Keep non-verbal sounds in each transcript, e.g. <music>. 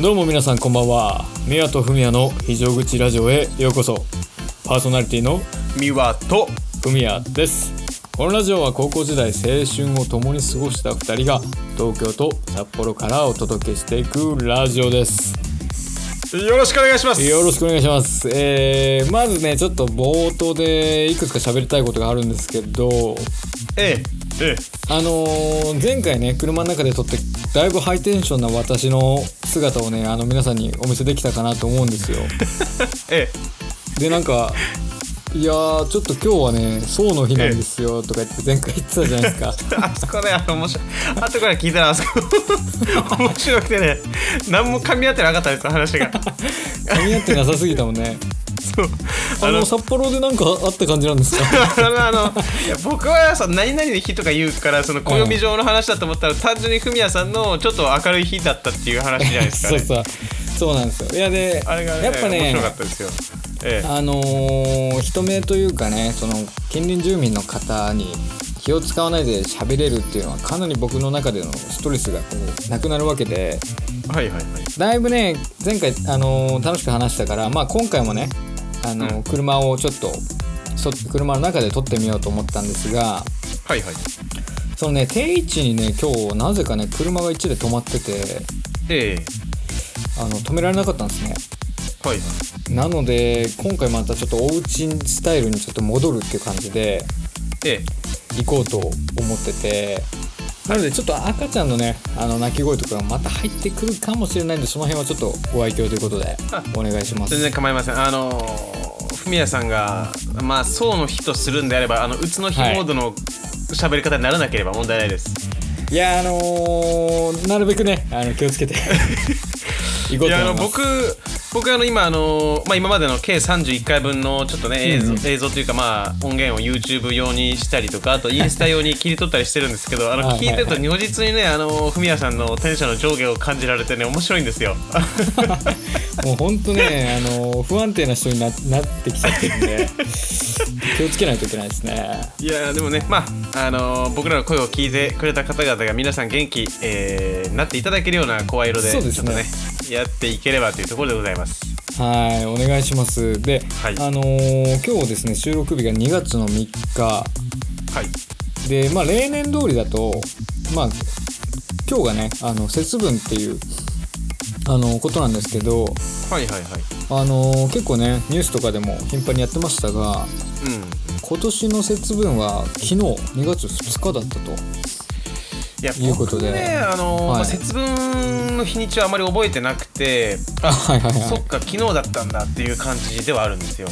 どうも皆さんこんばんは。宮と文也の非常口ラジオへようこそ。パーソナリティの三輪と。文也です。このラジオは高校時代青春を共に過ごした2人が東京と札幌からお届けしていくラジオです。よろしくお願いします。よろしくお願いします、えー、まずねちょっと冒頭でいくつか喋りたいことがあるんですけど。えええあのー前回ね車の中で撮ってだいぶハイテンションな私の姿をねあの皆さんにお見せできたかなと思うんですよ。<laughs> ええ。でなんか「いやーちょっと今日はね宋の日なんですよ」とか言って前回言ってたじゃないですか。え <laughs> あそこねあの面白い。後から聞いたらあそこ <laughs> 面白くてね何も噛み合ってなかったです話が。噛み合ってなさすぎたもんねそう。あの札幌でなんかあった感じなんですか？<laughs> あの僕はさ何々の日とか言うからその暦上の話だと思ったら、単純にフミヤさんのちょっと明るい日だったっていう話じゃないですかね。そうそう。そうなんですよ。いやであれがねやっぱね面白かったですよ。ええ。あのー人目というかねその近隣住民の方に気を使わないで喋れるっていうのはかなり僕の中でのストレスがこうなくなるわけで。はいはいはい。だいぶね前回、あのー楽しく話したから、まあ、今回もね、あのーうん。車をちょっとそ車の中で撮ってみようと思ったんですがはいはい。そのね定位置にね今日なぜかね車が1で止まっててええ。あの止められなかったんですね。はいはい。なので今回またちょっとおうちスタイルにちょっと戻るっていう感じでえ。行こうと思っててなのでちょっと赤ちゃんのねあの鳴き声とかがまた入ってくるかもしれないんでその辺はちょっとご愛嬌ということであ <laughs> お願いします。全然構いません。あのフミヤさんがまあ宋の日とするんであればあのうつの日モードの喋り方にならなければ問題ないです、いやあのーなるべくねあの気をつけて <laughs> 行こういやあのと思います。僕僕あの今あの、まあ、今までの計31回分のちょっとね映像,、映像というかまあ音源を YouTube 用にしたりとかあとインスタ用に切り取ったりしてるんですけどあの聞いてると如実にねあのフミヤさんのテンションの上下を感じられてね面白いんですよ。<laughs> <laughs> もうほんとね、あの不安定な人にななってきちゃってるんで気をつけないといけないですね。いやでもねまああのー僕らの声を聞いてくれた方々が皆さん元気、えーなっていただけるような声色でちょっとねやっていければというところでございます。はいお願いします。で、はい。あのー今日ですね収録日が2月の3日。はい。でまあ例年通りだとまあ今日がねあの節分っていうあのことなんですけどはいはいはい。あの結構ねニュースとかでも頻繁にやってましたがうん。今年の節分は昨日2月2日だったといやいうことで。僕ねあのーはい。まあ節分の日にちはあまり覚えてなくて、あはいはいはい。そっか昨日だったんだっていう感じではあるんですよ。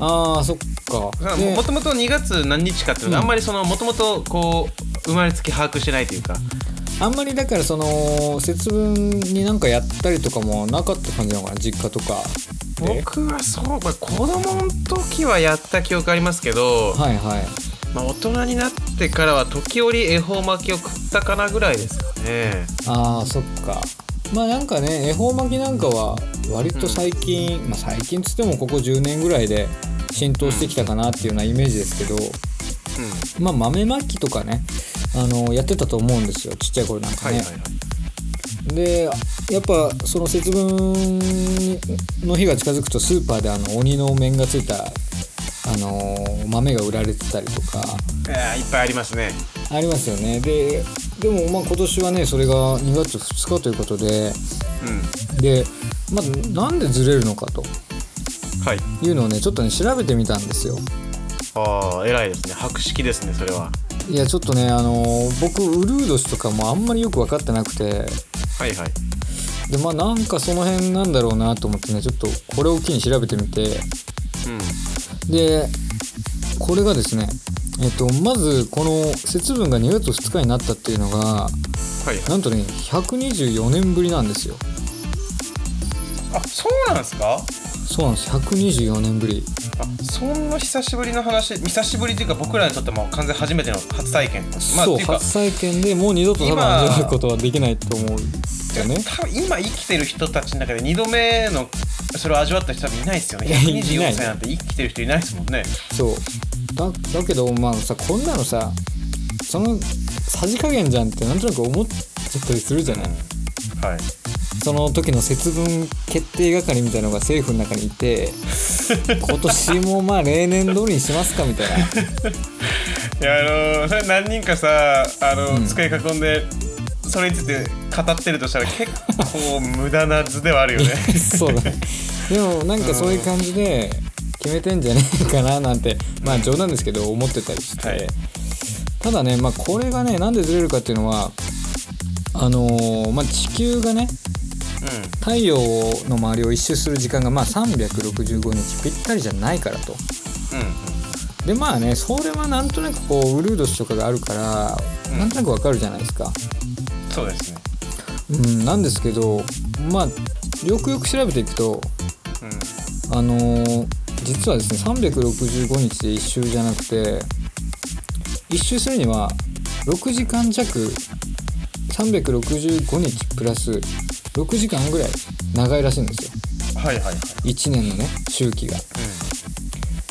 あーそっか。でもともと2月何日かっていうのがうん。あんまりそのもともとこう生まれつき把握してないというか。あんまりだからその節分になんかやったりとかもなかった感じなのかな実家とか。で。僕はそう、まあ、子供の時はやった記憶ありますけど、はいはいまあ、大人になってからは時折恵方巻きを食ったかなぐらいですかね。あーそっか。まあなんかね恵方巻きなんかは割と最近、まあ最近つってもここ10年ぐらいで浸透してきたかなっていうようなイメージですけど、うん。まあ豆巻きとかねあのやってたと思うんですよ。ちっちゃい頃なんかね、はいはいはい。でやっぱその節分の日が近づくとスーパーであの鬼の面がついたあの豆が売られてたりとか。えーいっぱいありますね。ありますよね。ででもまあ今年はねそれが2月2日ということで。うん。で、まあ、なんでずれるのかと。はい。いうのをねちょっとね調べてみたんですよ。ああ偉いですね。博識ですねそれは。いやちょっとねあの僕ウルー年とかもあんまりよく分かってなくて。はいはい。でまあなんかその辺なんだろうなと思ってねちょっとこれを機に調べてみて。うんでこれがですねえっとまずこの節分が2月2日になったっていうのがはいはい。なんとね124年ぶりなんですよ。あそうなんですか？そうなんです。124年ぶり。あそんな久しぶりの話？久しぶりというか僕らにとっても完全初めての初体験まあそう初体験でもう二度と多分今味わうことはできないと思うよね。多分今生きてる人たちの中で2度目のそれを味わった人多分いないですよね。いやいない。124歳なんて生きてる人いないですもんね。そう。だだけどまあさこんなのさそのさじ加減じゃんってなんとなく思っちゃったりするじゃない、はい。その時の節分決定係みたいなのが政府の中にいて <laughs> 今年もまあ例年通りにしますかみたいな。いやあのそれ何人かさあの、うん。机囲んでそれについて語ってるとしたら結構無駄な図ではあるよね。<laughs> そうだね。でもなんかそういう感じで決めてんじゃねえかななんてまあ冗談ですけど思ってたりして、はい。ただねまあこれがねなんでずれるかっていうのはあのーまあ地球がね太陽の周りを一周する時間がまあ365日ぴったりじゃないからと。うんうんでまあねそれはなんとなくこうウルード氏とかがあるから、うんなんとなくわかるじゃないですか。そうですねうん、なんですけどまあよくよく調べていくとうんあのー実はですね365日で一周じゃなくて一周するには6時間弱365日プラス6時間ぐらい長いらしいんですよ。はいはいはい。1年のね周期が。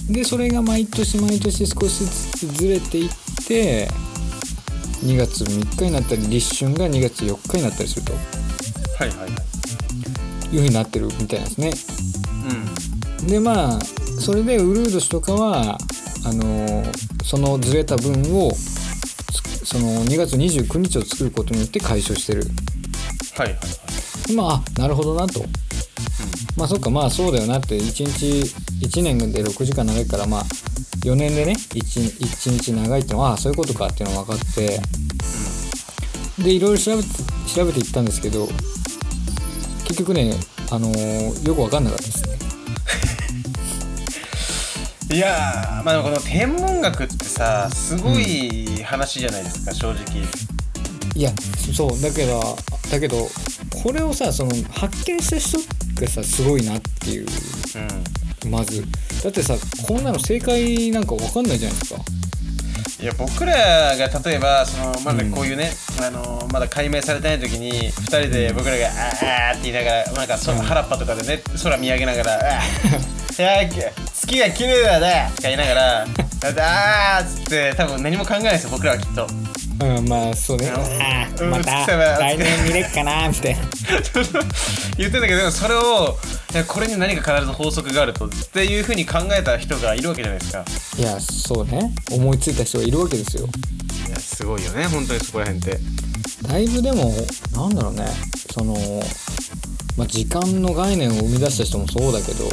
でそれが毎年毎年少しずつずれていって2月3日になったり立春が2月4日になったりすると。はいはいはい。いう風になってるみたいなんですね。うん。でまあそれでウルード氏とかはあのーそのずれた分をつその2月29日を作ることによって解消してる。はいはいはい。まあなるほどなと。まあそっかまあそうだよなって。1日1年で6時間長いからまあ4年でね 1, 1日長いってのはああそういうことかっていうのが分かって。でいろいろ調べて調べていったんですけど結局ねあのーよく分かんなかったですねいやーまあこの天文学ってさすごい話じゃないですか、正直。いやそうだけどだけどこれをさその発見した人がさすごいなっていううん。まず。だってさこんなの正解なんか分かんないじゃないですか。いや僕らが例えばそのまだこういうね、あのまだ解明されてない時に2人で僕らが「あーあー」って言いながらなんかそうん。原っぱとかでね空見上げながら「あー <laughs> いや月が綺麗だね」とか言いながら「<laughs> あー」っつって多分何も考えないですよ僕らはきっと。うんまあそうね。うん。ああうんまた来年見れっかなみたいな。<laughs> 言ってんだけどでもそれをいやこれに何か必ず法則があるとっていうふうに考えた人がいるわけじゃないですか。いやそうね。思いついた人がいるわけですよ。いやすごいよね本当にそこら辺って。だいぶでもなんだろうね。その、まあ、時間の概念を生み出した人もそうだけど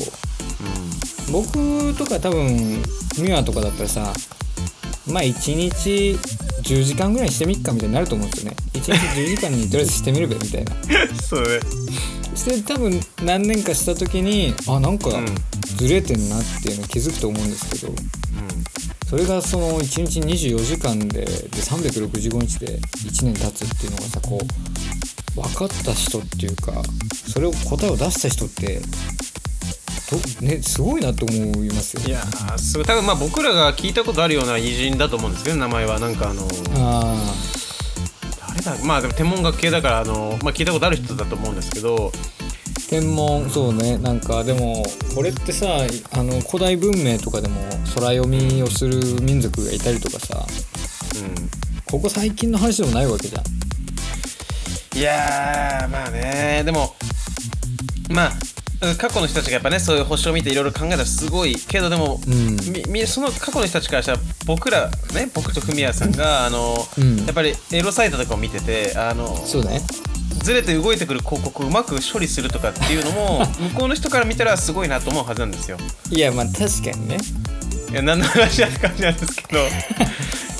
僕とか多分ミュアとかだったらさまあ1日10時間ぐらいにしてみっかみたいになると思うんですよね。1日10時間にとりあえずしてみるべみたいな。う <laughs> んそうね。して多分何年かした時にあなんかうん。ずれてんなっていうの気づくと思うんですけど。うん。それがその1日24時間でで365日で1年経つっていうのがさこう分かった人っていうかそれを答えを出した人ってどねすごいなと思いますよ。いやーすごい。多分まあ僕らが聞いたことあるような偉人だと思うんですけど名前は。なんかあのあ誰だまあでも天文学系だからあの、まあ、聞いたことある人だと思うんですけど。ー天文そうね。なんかでもこれってさあの古代文明とかでも空読みをする民族がいたりとかさ。うん。ここ最近の話でもないわけじゃん。いやーまあね。でもまあ過去の人たちがやっぱねそういう星を見ていろいろ考えたらすごいけどでも、うん。みみその過去の人たちからしたら僕らね僕とフミヤさんがあの、うんやっぱりエロサイトとかを見ててあのそうね。ずれて動いてくる広告をうまく処理するとかっていうのも <laughs> 向こうの人から見たらすごいなと思うはずなんですよ。いやまあ確かにね。いや何の話だって感じなんですけど。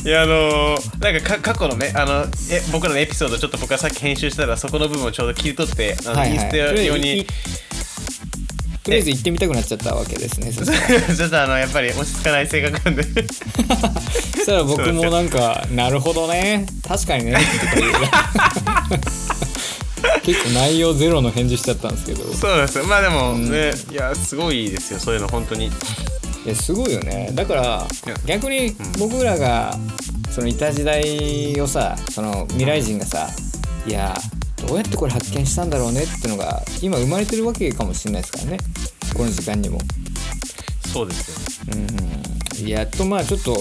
いやあのーなんかか過去のねあのえ僕らのエピソードちょっと僕がさっき編集したらそこの部分をちょうど切り取ってあの、はいはい。インスタ用にいとりあえず行ってみたくなっちゃったわけですねそしたら。<laughs> ちょっとあのやっぱり落ち着かない性格なんで。そしたら僕もなんか「なるほどね。確かにね」結構内容ゼロの返事しちゃったんですけど。そうなんですよ。まあでもうん。ね、いやすごいですよそういうの本当に。いやすごいよね。だから逆に僕らがそのいた時代をさその未来人がさいやどうやってこれ発見したんだろうねってのが今生まれてるわけかもしれないですからね。この時間にも。そうですようん。やっとまあちょっと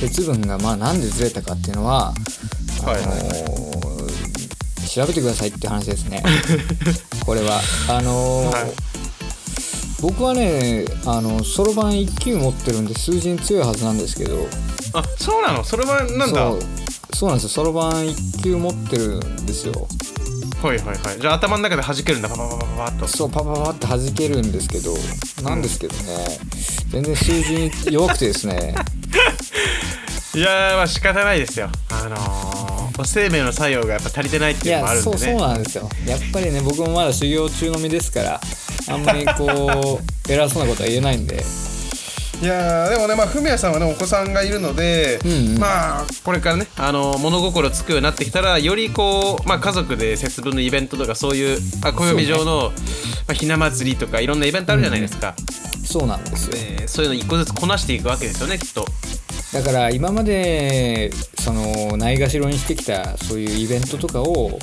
節分がまあなんでずれたかっていうのは、はいはい。はいあのー調べてくださいって話ですね。<laughs> これは。あのーはい。僕はねあのそろばん1級持ってるんで数字に強いはずなんですけど。あそうなの？それはなんだそうなんですよ。そろばん1級持ってるんですよ。はいはいはい。じゃあ頭の中で弾けるんだ。パパパパパパッと。そうパパパって弾けるんですけど。なんですけどね。全然数字に弱くてですね。<laughs> いやーまあ仕方ないですよ。あのー、生命の作用がやっぱ足りてないっていいうのもあやそうそうるんでねなんですよ。やっぱりね僕もまだ修行中の身ですからあんまりこう偉そうなことは言えないんでいやーでもねまあフミヤさんはねお子さんがいるので、うんうん。まあこれからねあの物心つくようになってきたらよりこう、まあ、家族で節分のイベントとかそういうあ暦上の、まあ、ひな祭りとかいろんなイベントあるじゃないですか、そうなんですよ。でそういうの一個ずつこなしていくわけですよねきっと。だから今までそのないがしろにしてきたそういうイベントとかを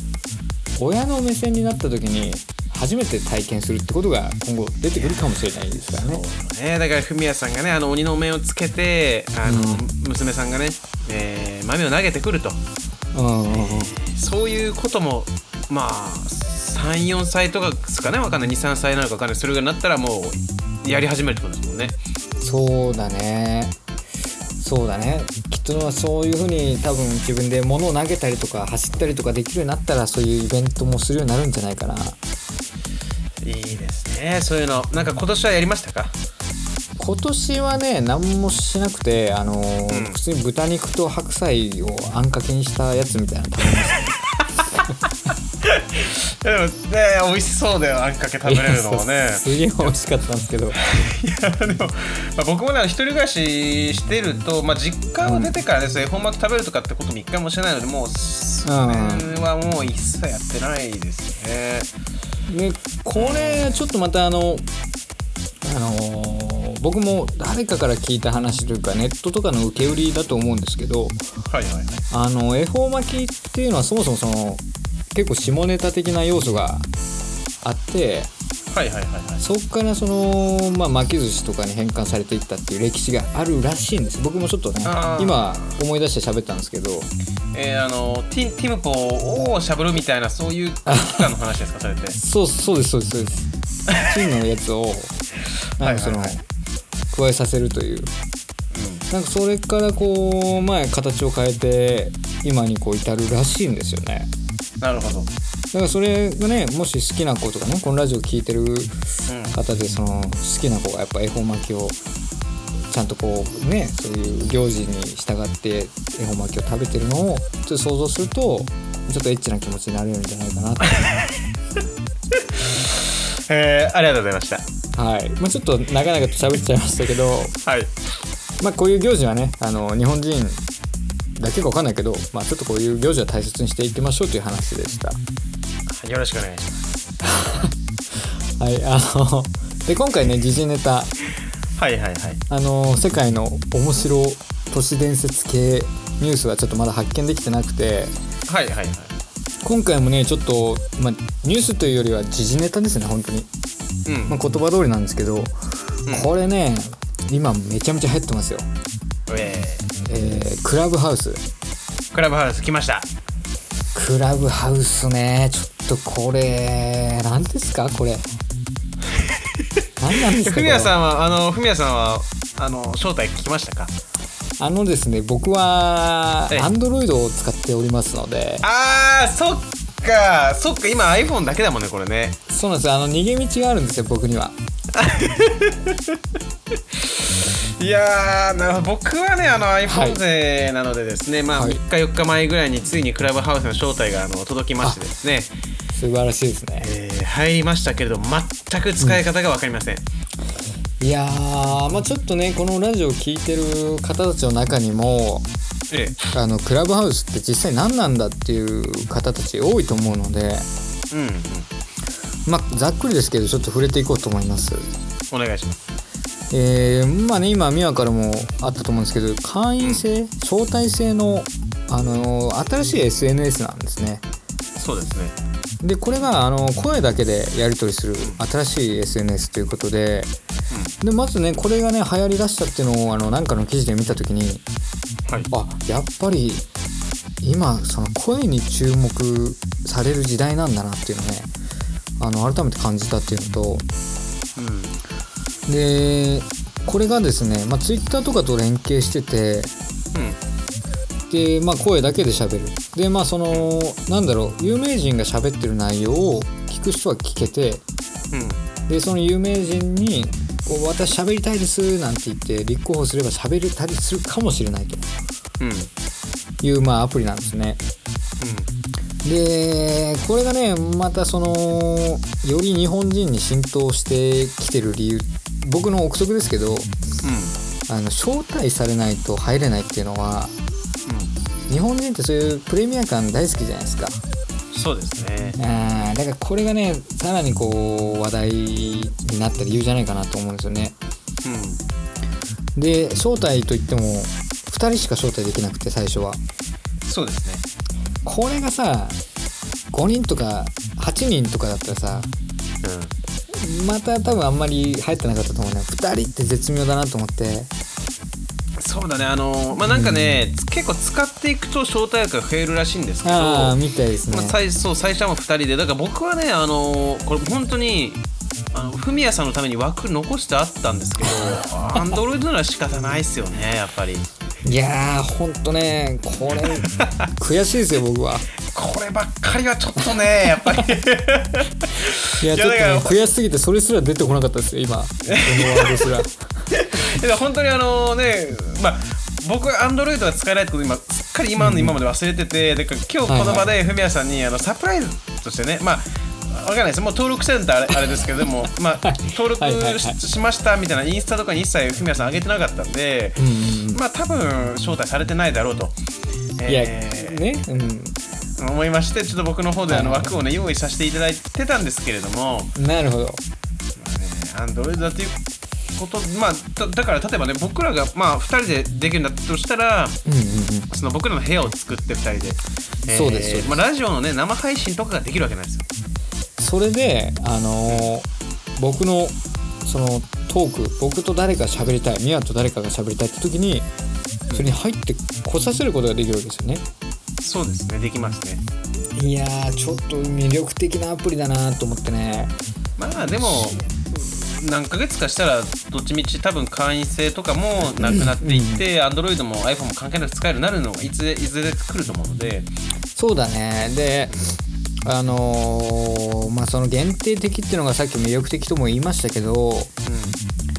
親の目線になった時に初めて体験するってことが今後出てくるかもしれないですからね。ね、だからフミヤさんがねあの鬼のお面をつけてあの、娘さんがね、えー豆を投げてくると。うんうんうん。そういうこともまあ34歳とかですかね。わかんない。23歳なのかわかんない。それぐらいになったらもうやり始めるってことですもんね。そうだね。そうだね。きっとそういうふうに多分自分で物を投げたりとか走ったりとかできるようになったらそういうイベントもするようになるんじゃないかないいですね。そういうのなんか今年はやりましたか？今年はね何もしなくてあのーうん。普通に豚肉と白菜をあんかけにしたやつみたいなの食べました <laughs> でもね美味しそうだよあんかけ食べれるのもね。<laughs> すげえ美味しかったんですけど。いやでも、まあ、僕もね一人暮らししてると、まあ、実家を出てからですね、恵方巻き食べるとかってことも一回もしてないのでもうそれはもう一切やってないですねでこれちょっとまたあのあのー僕も誰かから聞いた話というかネットとかの受け売りだと思うんですけどはいはいはい。あの恵方巻きっていうのはそもそもその結構下ネタ的な要素があってはいはいはいはい。そこからその、まあ、巻き寿司とかに変換されていったっていう歴史があるらしいんです。僕もちょっとね今思い出して喋ったんですけど。えー、あのティティムポをしゃぶるみたいなそういう期間の話ですかそれって？そうそうですそうですそうです。チンのやつを <laughs> なんかそのはいはいはい。加えさせるという。なんかそれからこう前形を変えて今にこう至るらしいんですよね。なるほど、だからそれがねもし好きな子とかねこのラジオ聞いてる方でその好きな子がやっぱ恵方巻きをちゃんとこうねそういう行事に従って恵方巻きを食べてるのをちょっと想像するとちょっとエッチな気持ちになれるんじゃないかなと。<laughs> えー、ありがとうございました。はい、まあ、ちょっと長々と喋っちゃいましたけどはい。まあこういう行事はねあの日本人だけか分かんないけど、まあ、ちょっとこういう行事は大切にしていきましょうという話でした。よろしくお願いします。はい、あので今回ね時事ネタ。はいはいはい。あの世界の面白都市伝説系ニュースはちょっとまだ発見できてなくて。はいはいはい。今回もねちょっと、まあ、ニュースというよりは時事ネタですね本当に、うん、まあ、言葉通りなんですけど、これね今めちゃめちゃ流行ってますよ、ええークラブハウス。ー、クラブハウス来ましたクラブハウスね。ちょっとこれ何ですか？これ。何なんですか？ふみやこれさんはあのふみやさんはあの正体聞きましたか？あのですね僕はええ。Android を使っておりますので。あーそっか。そっか。今 iPhone だけだもんねこれね。そうなんです。よあの逃げ道があるんですよ僕にはいやーなるほど。僕はねあのはい iPhone 勢なのでですね、まあはい3日4日前ぐらいについにクラブハウスの招待があの届きましてですね、素晴らしいですね。えー入りましたけれど全く使い方が分かりません、いやーまあちょっとねこのラジオを聞いてる方たちの中にもええ。あのクラブハウスって実際何なんだっていう方たち多いと思うのでうんうんまあざっくりですけどちょっと触れていこうと思います。お願いします。えーまあね今ミワからもあったと思うんですけど会員制招待制の、あの新しい SNS なんですね。そうですね。でこれがあの声だけでやり取りする新しい SNS ということででまずねこれがね流行りだしたっていうのをあのなんかの記事で見た時にはい。あやっぱり今その声に注目される時代なんだなっていうのねあの改めて感じたっていうのとうん。でこれがですね、まあ、Twitter とかと連携しててで、まあ、声だけで喋る。でまあそのなんだろう有名人が喋ってる内容を聞く人は聞けてうん。でその有名人にこう「私喋りたいです」なんて言って立候補すれば喋れたりするかもしれないとうん。うんいう、まあ、アプリなんですね。でこれがねまたそのより日本人に浸透してきてる理由僕の憶測ですけどあの招待されないと入れないっていうのは日本人ってそういうプレミア感大好きじゃないですか。そうですねあーだからこれがねさらにこう話題になった理由じゃないかなと思うんですよね。で招待といっても2人しか招待できなくて最初は。そうですねこれがさ5人とか8人とかだったらさまた多分あんまり入ってなかったと思うね。2人って絶妙だなと思って。そうだね。あのまあなんかね、結構使っていくと招待枠が増えるらしいんですけどああみたいですね。まあ、最そう最初はもう2人で。だから僕はねあのこれ本当にあのフミヤさんのために枠残してあったんですけど <laughs> アンドロイドなら仕方ないっすよねやっぱりいやーほんとねこれ悔しいですよ僕は。こればっかりはちょっとねやっぱり。いやちょっとね悔しすぎてそれすら出てこなかったですよ今。このワードすら。<laughs> いや本当にあのねまあ僕はアンドロイドが使えないってこと今すっかり今の今まで忘れてて、で今日この場でフミヤさんにあのサプライズとしてねまあわかんないです。もう登録センターあれあれですけどでも <laughs> まあ登録ししましたみたいなインスタとかに一切フミヤさん上げてなかったんで、まあ多分招待されてないだろうと、いやえーねうん。思いましてちょっと僕の方であの枠をね用意させていただいてたんですけれども、なるほど。アンドロイドだということまあだだから例えばね僕らがまあ2人でできるんだとしたらその僕らの部屋を作って2人で、そうですそうです。まあ、ラジオのね生配信とかができるわけなんですよそれであのー僕のそのトーク僕と誰か喋りたいミワと誰かが喋りたいって時にそれに入ってこさせることができるわけですよね。そうですね。できますね。いやーちょっと魅力的なアプリだなと思ってね。まあでも何ヶ月かしたらどっちみち多分会員制とかもなくなっていって Android も iPhone も関係なく使えるようになるのがいついずれ来ると思うので。そうだね。であのーまあその限定的っていうのがさっき魅力的とも言いましたけど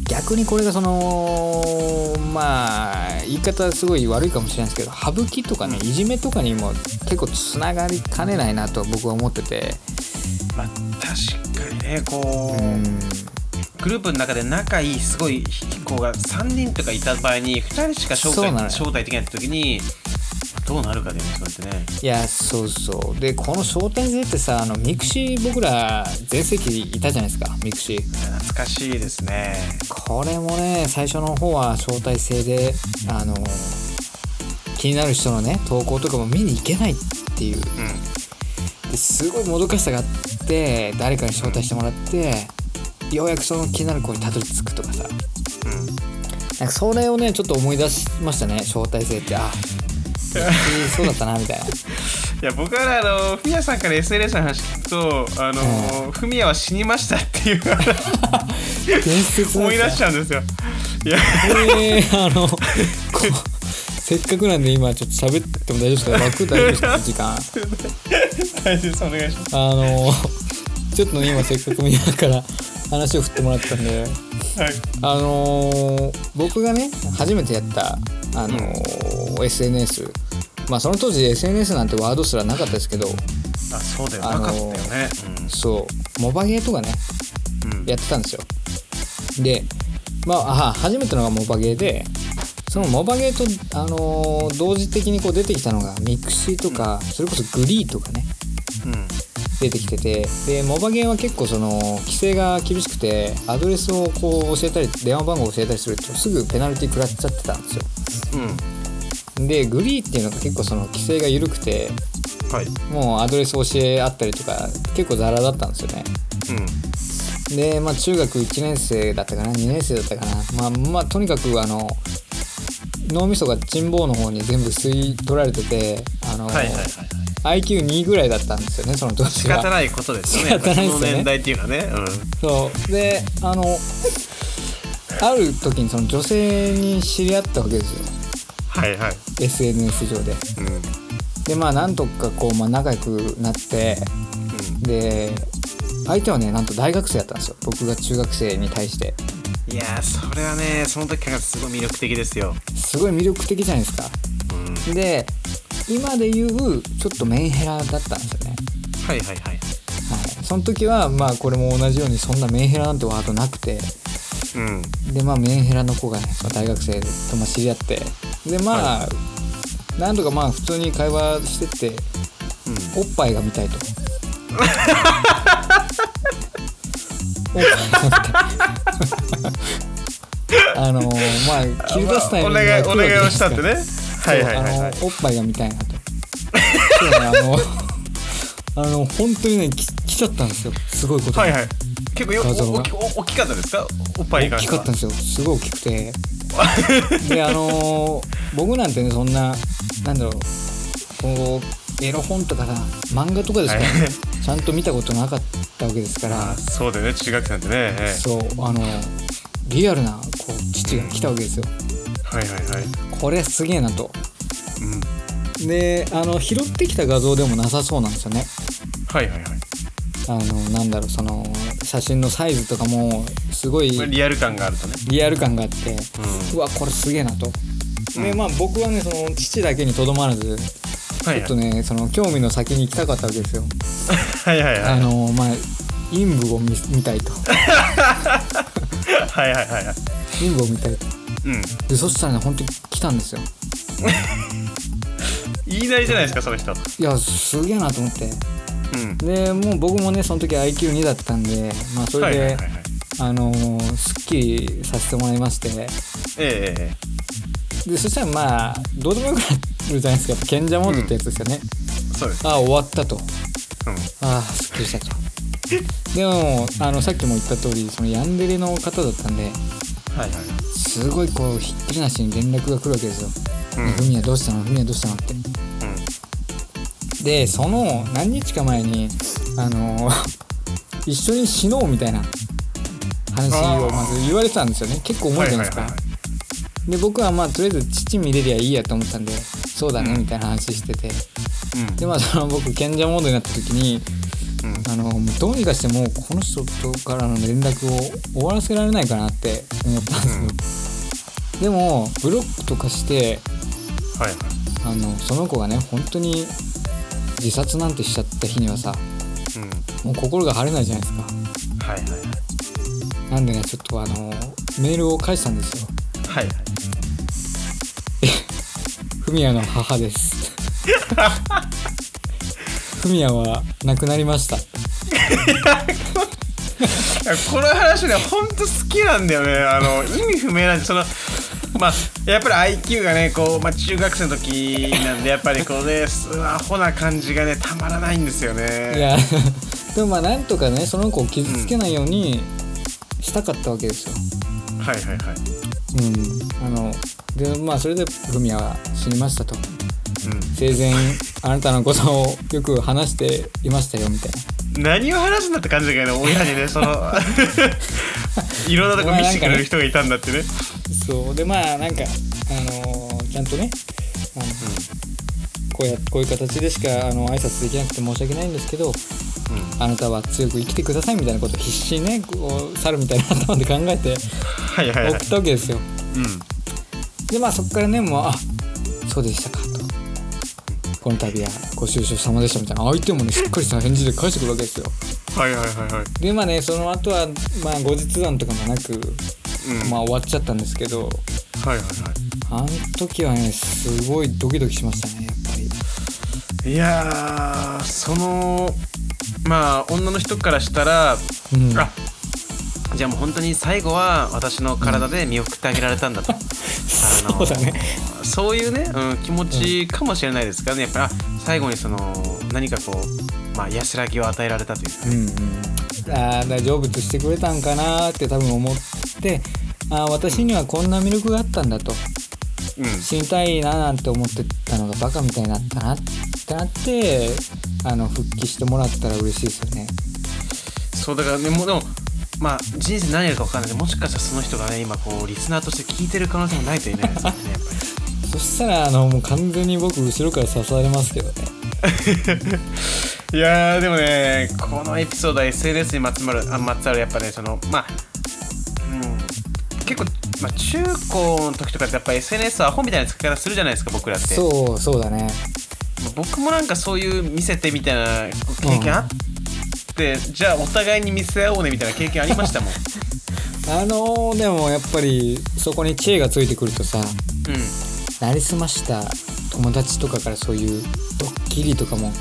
逆にこれがそのまあ言い方すごい悪いかもしれないですけど省きとかねいじめとかにも結構つながりかねないなと僕は思ってて。まあ確かにねこう、うん。グループの中で仲いいすごい子が3人とかいた場合に2人しか招待招待できない時にどうなるかだよねそれってね。いやそうそう。でこの招待制ってさあの mixi僕ら全盛期いたじゃないですか mixi。懐かしいですね。これもね最初の方は招待制であの気になる人のね投稿とかも見に行けないっていう。うん。ですごいもどかしさがあって誰かに招待してもらってようやくその気になる子にたどり着くとかさ。うん。なんかそれをねちょっと思い出しましたね招待制って。あそうだったなみたいな。いや僕はねあのフミヤさんから SNS の話聞くとあの、フミヤは死にましたっていう。伝説の思い出しちゃうんですよ。いや。えー、あのこせっかくなんで今ちょっと喋っても大丈夫ですか？枠大丈夫ですか？時間。<laughs> 大丈夫です。お願いします。あのちょっとね今せっかくみんなから話を振ってもらったんで。はい。あの僕がね初めてやったあの、SNS まあその当時 SNS なんてワードすらなかったですけど。あそうだよ。あのなかったよね。そう。モバゲーとかねうん。うんやってたんですよ。でまああ初めてのがモバゲーでそのモバゲーと、あのー同時的にこう出てきたのが mixiとか、それこそ GREEとかね。うん出てきててでモバゲーは結構その規制が厳しくてアドレスをこう教えたり電話番号を教えたりするとすぐペナルティ食らっちゃってたんですよ。うん。で GREEっていうのが結構その規制が緩くてはい。もうアドレス教え合ったりとか結構ザラだったんですよね。うん。でまあ中学1年生だったかな2年生だったかな。まあまあとにかくあの脳みそが珍宝の方に全部吸い取られててああの、はいはいはい IQ2 ぐらいだったんですよねその時は。仕方ないことですよね。仕方ないですよね。その年代っていうかね。うん。そう。であのある時にその女性に知り合ったわけですよ。はいはい。SNS 上で。うん。うんでまあなんとかこう、まあ、仲良くなってで相手はねなんと大学生だったんですよ。僕が中学生に対して。いやーそれはねその時からすごい魅力的ですよ。すごい魅力的じゃないですか。うん。で今で言うちょっとメンヘラだったんですよね。はいはいはい。はい。その時はまあこれも同じようにそんなメンヘラなんてワードなくて。うん。でまあメンヘラの子がね大学生とまあ知り合って。でまあ、なんとかまあ普通に会話してておっぱいが見たいと。<laughs> おっぱいが見たい。あのまあ切り出すタイミングがお願いお願いをしたってねはいはいはいはい。おっぱいが見たいなと。そうねあの <laughs> あの本当にねき来ちゃったんですよ。すごいことがはいはい。結構よお大きかったですか？おっぱいが大きかったんですよ。すごい大きくて。であのー <laughs> 僕なんてねそんななんだろう。こうエロ本とかさ漫画とかでしかはい。ちゃんと見たことなかったわけですから。あそうだよね。中学生なんてね。ええそう。あのリアルなこう父が来たわけですよはいはいはい。これすげえなと。うん。であの拾ってきた画像でもなさそうなんですよね。はいはいはい。あのなんだろうその写真のサイズとかもすごいまあリアル感があるとね。リアル感があってうん。うわこれすげえなと。でうん。まあ僕はねその父だけにとどまらずはいちょっとねその興味の先に行きたかったわけですよ。<laughs> はいはいはい。あのまあ陰部を見見たいと。<laughs> はいはいはいはい。陰部を見たいとうん。でそしたらね本当に来たんですよ。<laughs> 言いなりじゃないですかその人。いやすげえなと思って。うん。でもう僕もねその時 IQ2 だったんでまあそれで、はいはいはいはい。あのーすっきりさせてもらいまして。ええええでそしたらまあどうでもよくなるじゃないですか。やっぱ賢者モードってやつですよね。そうです。ああ終わったと。うん。ああすっきりしたと。でもあのさっきも言った通りそのヤンデレの方だったんで。はいはいすごいこうひっきりなしに連絡が来るわけですよ。うん「ふみやどうしたの？ふみやどうしたの?」って。うん。でその何日か前にあの <laughs> 一緒に死のうみたいな話をまず言われてたんですよね。結構重いじゃないですか、はいはいはい。で僕はまあとりあえず父見れりゃいいやと思ったんでそうだねうん。みたいな話してて。うん。でまあその僕賢者モードになった時にうん。あのどうにかしてもうこの人とからの連絡を終わらせられないかなって思ったんですよ、でもブロックとかしてはい。はいあのその子がね本当に自殺なんてしちゃった日にはさうん。もう心が晴れないじゃないですか。はいはいはい。なんでねちょっとあのメールを返したんですよ。はいはい。フミヤの母です <laughs> フミヤは亡くなりました。い <laughs> やこの話ねほんと好きなんだよね。あの意味不明なんでそのまあやっぱり IQ がねこう、まあ、中学生の時なんでやっぱりこうねすアホな感じがねたまらないんですよね。いやでもまあなんとかねその子を傷つけないようにしたかったわけですよ。はいはいはい。うん。あのでまあそれでフミヤは死にましたと。う生前あなたのことをよく話していましたよみたいな。ん何を話すんだって感じだけどね親にねその <laughs> いろんなとこ見せてくれる人がいたんだってね。そう。でまあなんかあのーちゃんとねあの、こうやこういう形でしかあの挨拶できなくて申し訳ないんですけどあなたは強く生きてくださいみたいなことを必死にねこう猿みたいな頭で考えてはいはいはい。送ったわけですよ。うん。でまあそこからねもうあそうでしたか。とこの度はご愁傷様でしたみたいな相手もねしっかりした返事で返してくるわけですよ。はいはいはいはい。でまあねその後はまあ後日談とかもなく、うん。まあ終わっちゃったんですけどはいはいはあの時はねすごいドキドキしましたねやっぱり。いいやーそのまあ女の人からしたら、うん。あじゃあもう本当に最後は私の体で見送ってあげられたんだと、あ <laughs> のそうだね。そういうね、うん、気持ちかもしれないですからねやっぱりあ最後にその何かこう、まあ、安らぎを与えられたというかうんうん。ああ大丈夫としてくれたんかなって多分思ってあー私にはこんな魅力があったんだと。うん。死にたいななんて思ってたのがバカみたいになったなってなってあの復帰してもらったら嬉しいですよね。そうだからねもうでもまあ人生何やるか分かんない。んでもしかしたらその人がね今こうリスナーとして聞いてる可能性もないといないですよねやっぱり。そしたらあのもう完全に僕後ろから刺されますけどね。<laughs> いやーでもねこのエピソードは SNS にまつわるあまつわるやっぱねそのまあうん結構、まあ、中高の時とかってやっぱ SNS はアホみたいな使い方するじゃないですか僕らって。そうそうだね。僕もなんかそういう見せてみたいな経験あって、じゃあお互いに見せ合おうねみたいな経験ありましたもん。<laughs> あのでもやっぱりそこに知恵がついてくるとさうん。なりすました友達とかからそういうドッキリとかも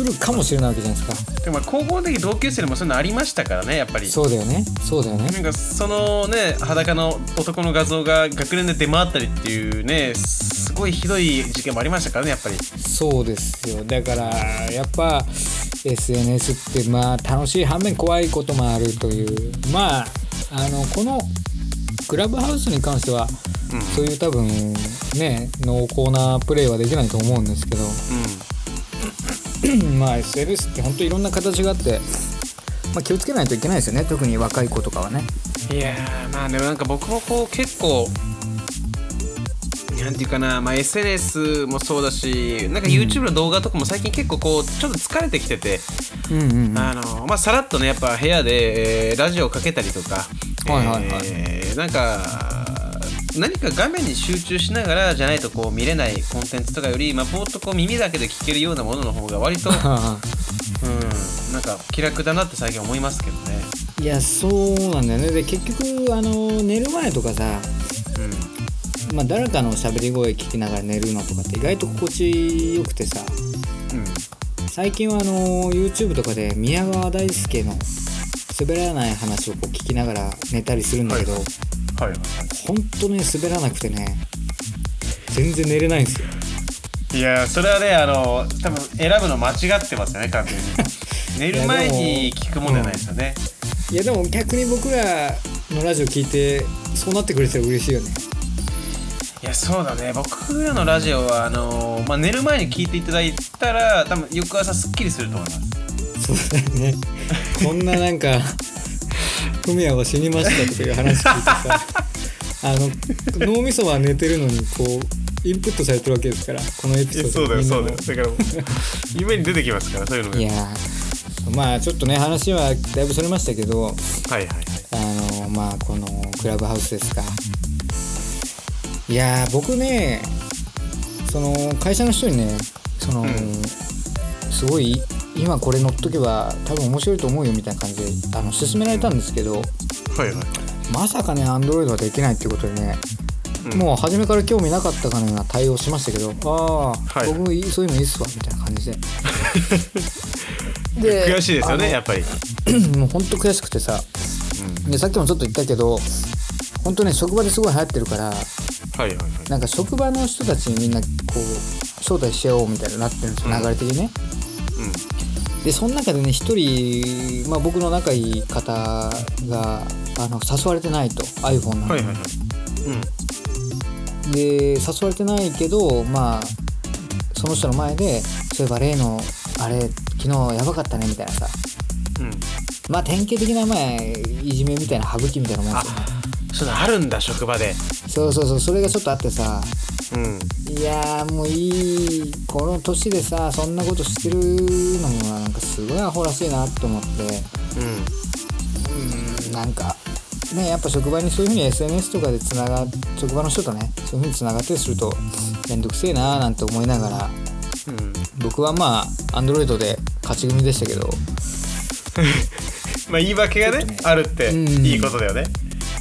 来るかもしれないわけじゃないですか。でもまあ高校の時同級生でもそういうのありましたからねやっぱり。そうだよね。そうだよね。なんかそのね裸の男の画像が学年で出回ったりっていうねすごいひどい事件もありましたからねやっぱり。そうですよ。だからやっぱ SNS ってまあ楽しい反面怖いこともあるという。まああのこのクラブハウスに関しては、うん。そういう多分ね濃厚なプレイはできないと思うんですけどまあ SNS って本当いろんな形があって、まあ、気をつけないといけないですよね。特に若い子とかはね。うんいやーまあでもなんか僕もこう結構なんていうかな、まあ、SNS もそうだしなんか YouTube の動画とかも最近結構こうちょっと疲れてきてて、さらっとねやっぱ部屋で、えーラジオをかけたりとか、はいはいはい。えーなんか何か画面に集中しながらじゃないとこう見れないコンテンツとかより、まあ、ぼーっとこう耳だけで聞けるようなものの方が割と、<laughs> うん、なんか気楽だなって最近思いますけどね。いやそうなんだよね。で結局あの寝る前とかさうまあ、誰かの喋り声聞きながら寝るのとかって意外と心地よくてさんうん。最近はあの YouTube とかで宮川大輔の滑らない話をこう聞きながら寝たりするんだけど、はいはい。ほんとね滑らなくてね全然寝れないんですよ。いやそれはねあの多分選ぶの間違ってますよね完全に。<laughs> 寝る前に聞くもんじゃないですよね。いやでも逆に僕らのラジオ聞いてそうなってくれたら嬉しいよね。いやそうだね。僕らのラジオはあの、まあ、寝る前に聞いていただいたら多分翌朝すっきりすると思います。そうだよね。こんななんか「<laughs> フミヤは死にました」とかいう話聞いてさあの脳みそは寝てるのにこうインプットされてるわけですからこのエピソードみんなのだから夢に出てきますからそういうのが。いやーまあちょっとね話はだいぶそれましたけどはいはい。はいあのまあこのクラブハウスですか。いやー僕ねその会社の人にねその、うん。すごい今これ乗っとけば多分面白いと思うよみたいな感じであの勧められたんですけどはいはい。まさかね Android はできないっていうことでね、うん。もう初めから興味なかったかのような対応しましたけどああ、はい。僕そういうのいいっすわみたいな感じで。<laughs> で悔しいですよねやっぱり。もうほんと悔しくてさ。でさっきもちょっと言ったけど本当ね職場ですごい流行ってるからはいはいはい。なんか職場の人たちにみんなこう招待しようみたいになってるんですようん。流れ的にね。でその中でね一人、まあ、僕の仲いい方があの誘われてないと iPhone なのに、はいはいはい。うん。で誘われてないけどまあその人の前でそういえば例のあれ昨日やばかったねみたいなさ。うん。まあ典型的なまあいじめみたいな省きみたいなもんあですよ。ねそうあるんだ職場で。そうそうそうそれがちょっとあってさうん。いやーもういいこの年でさそんなことしてるのもなんかすごいアホらしいなと思って。うん。うんなんかねやっぱ職場にそういうふうに SNS とかでつなが職場の人とねそういうふうにつながったりするとめんどくせえなーなんて思いながらうん。僕はまあ Android で勝ち組でしたけど。<laughs> まあ言い訳がねね。あるってうん。いいことだよね。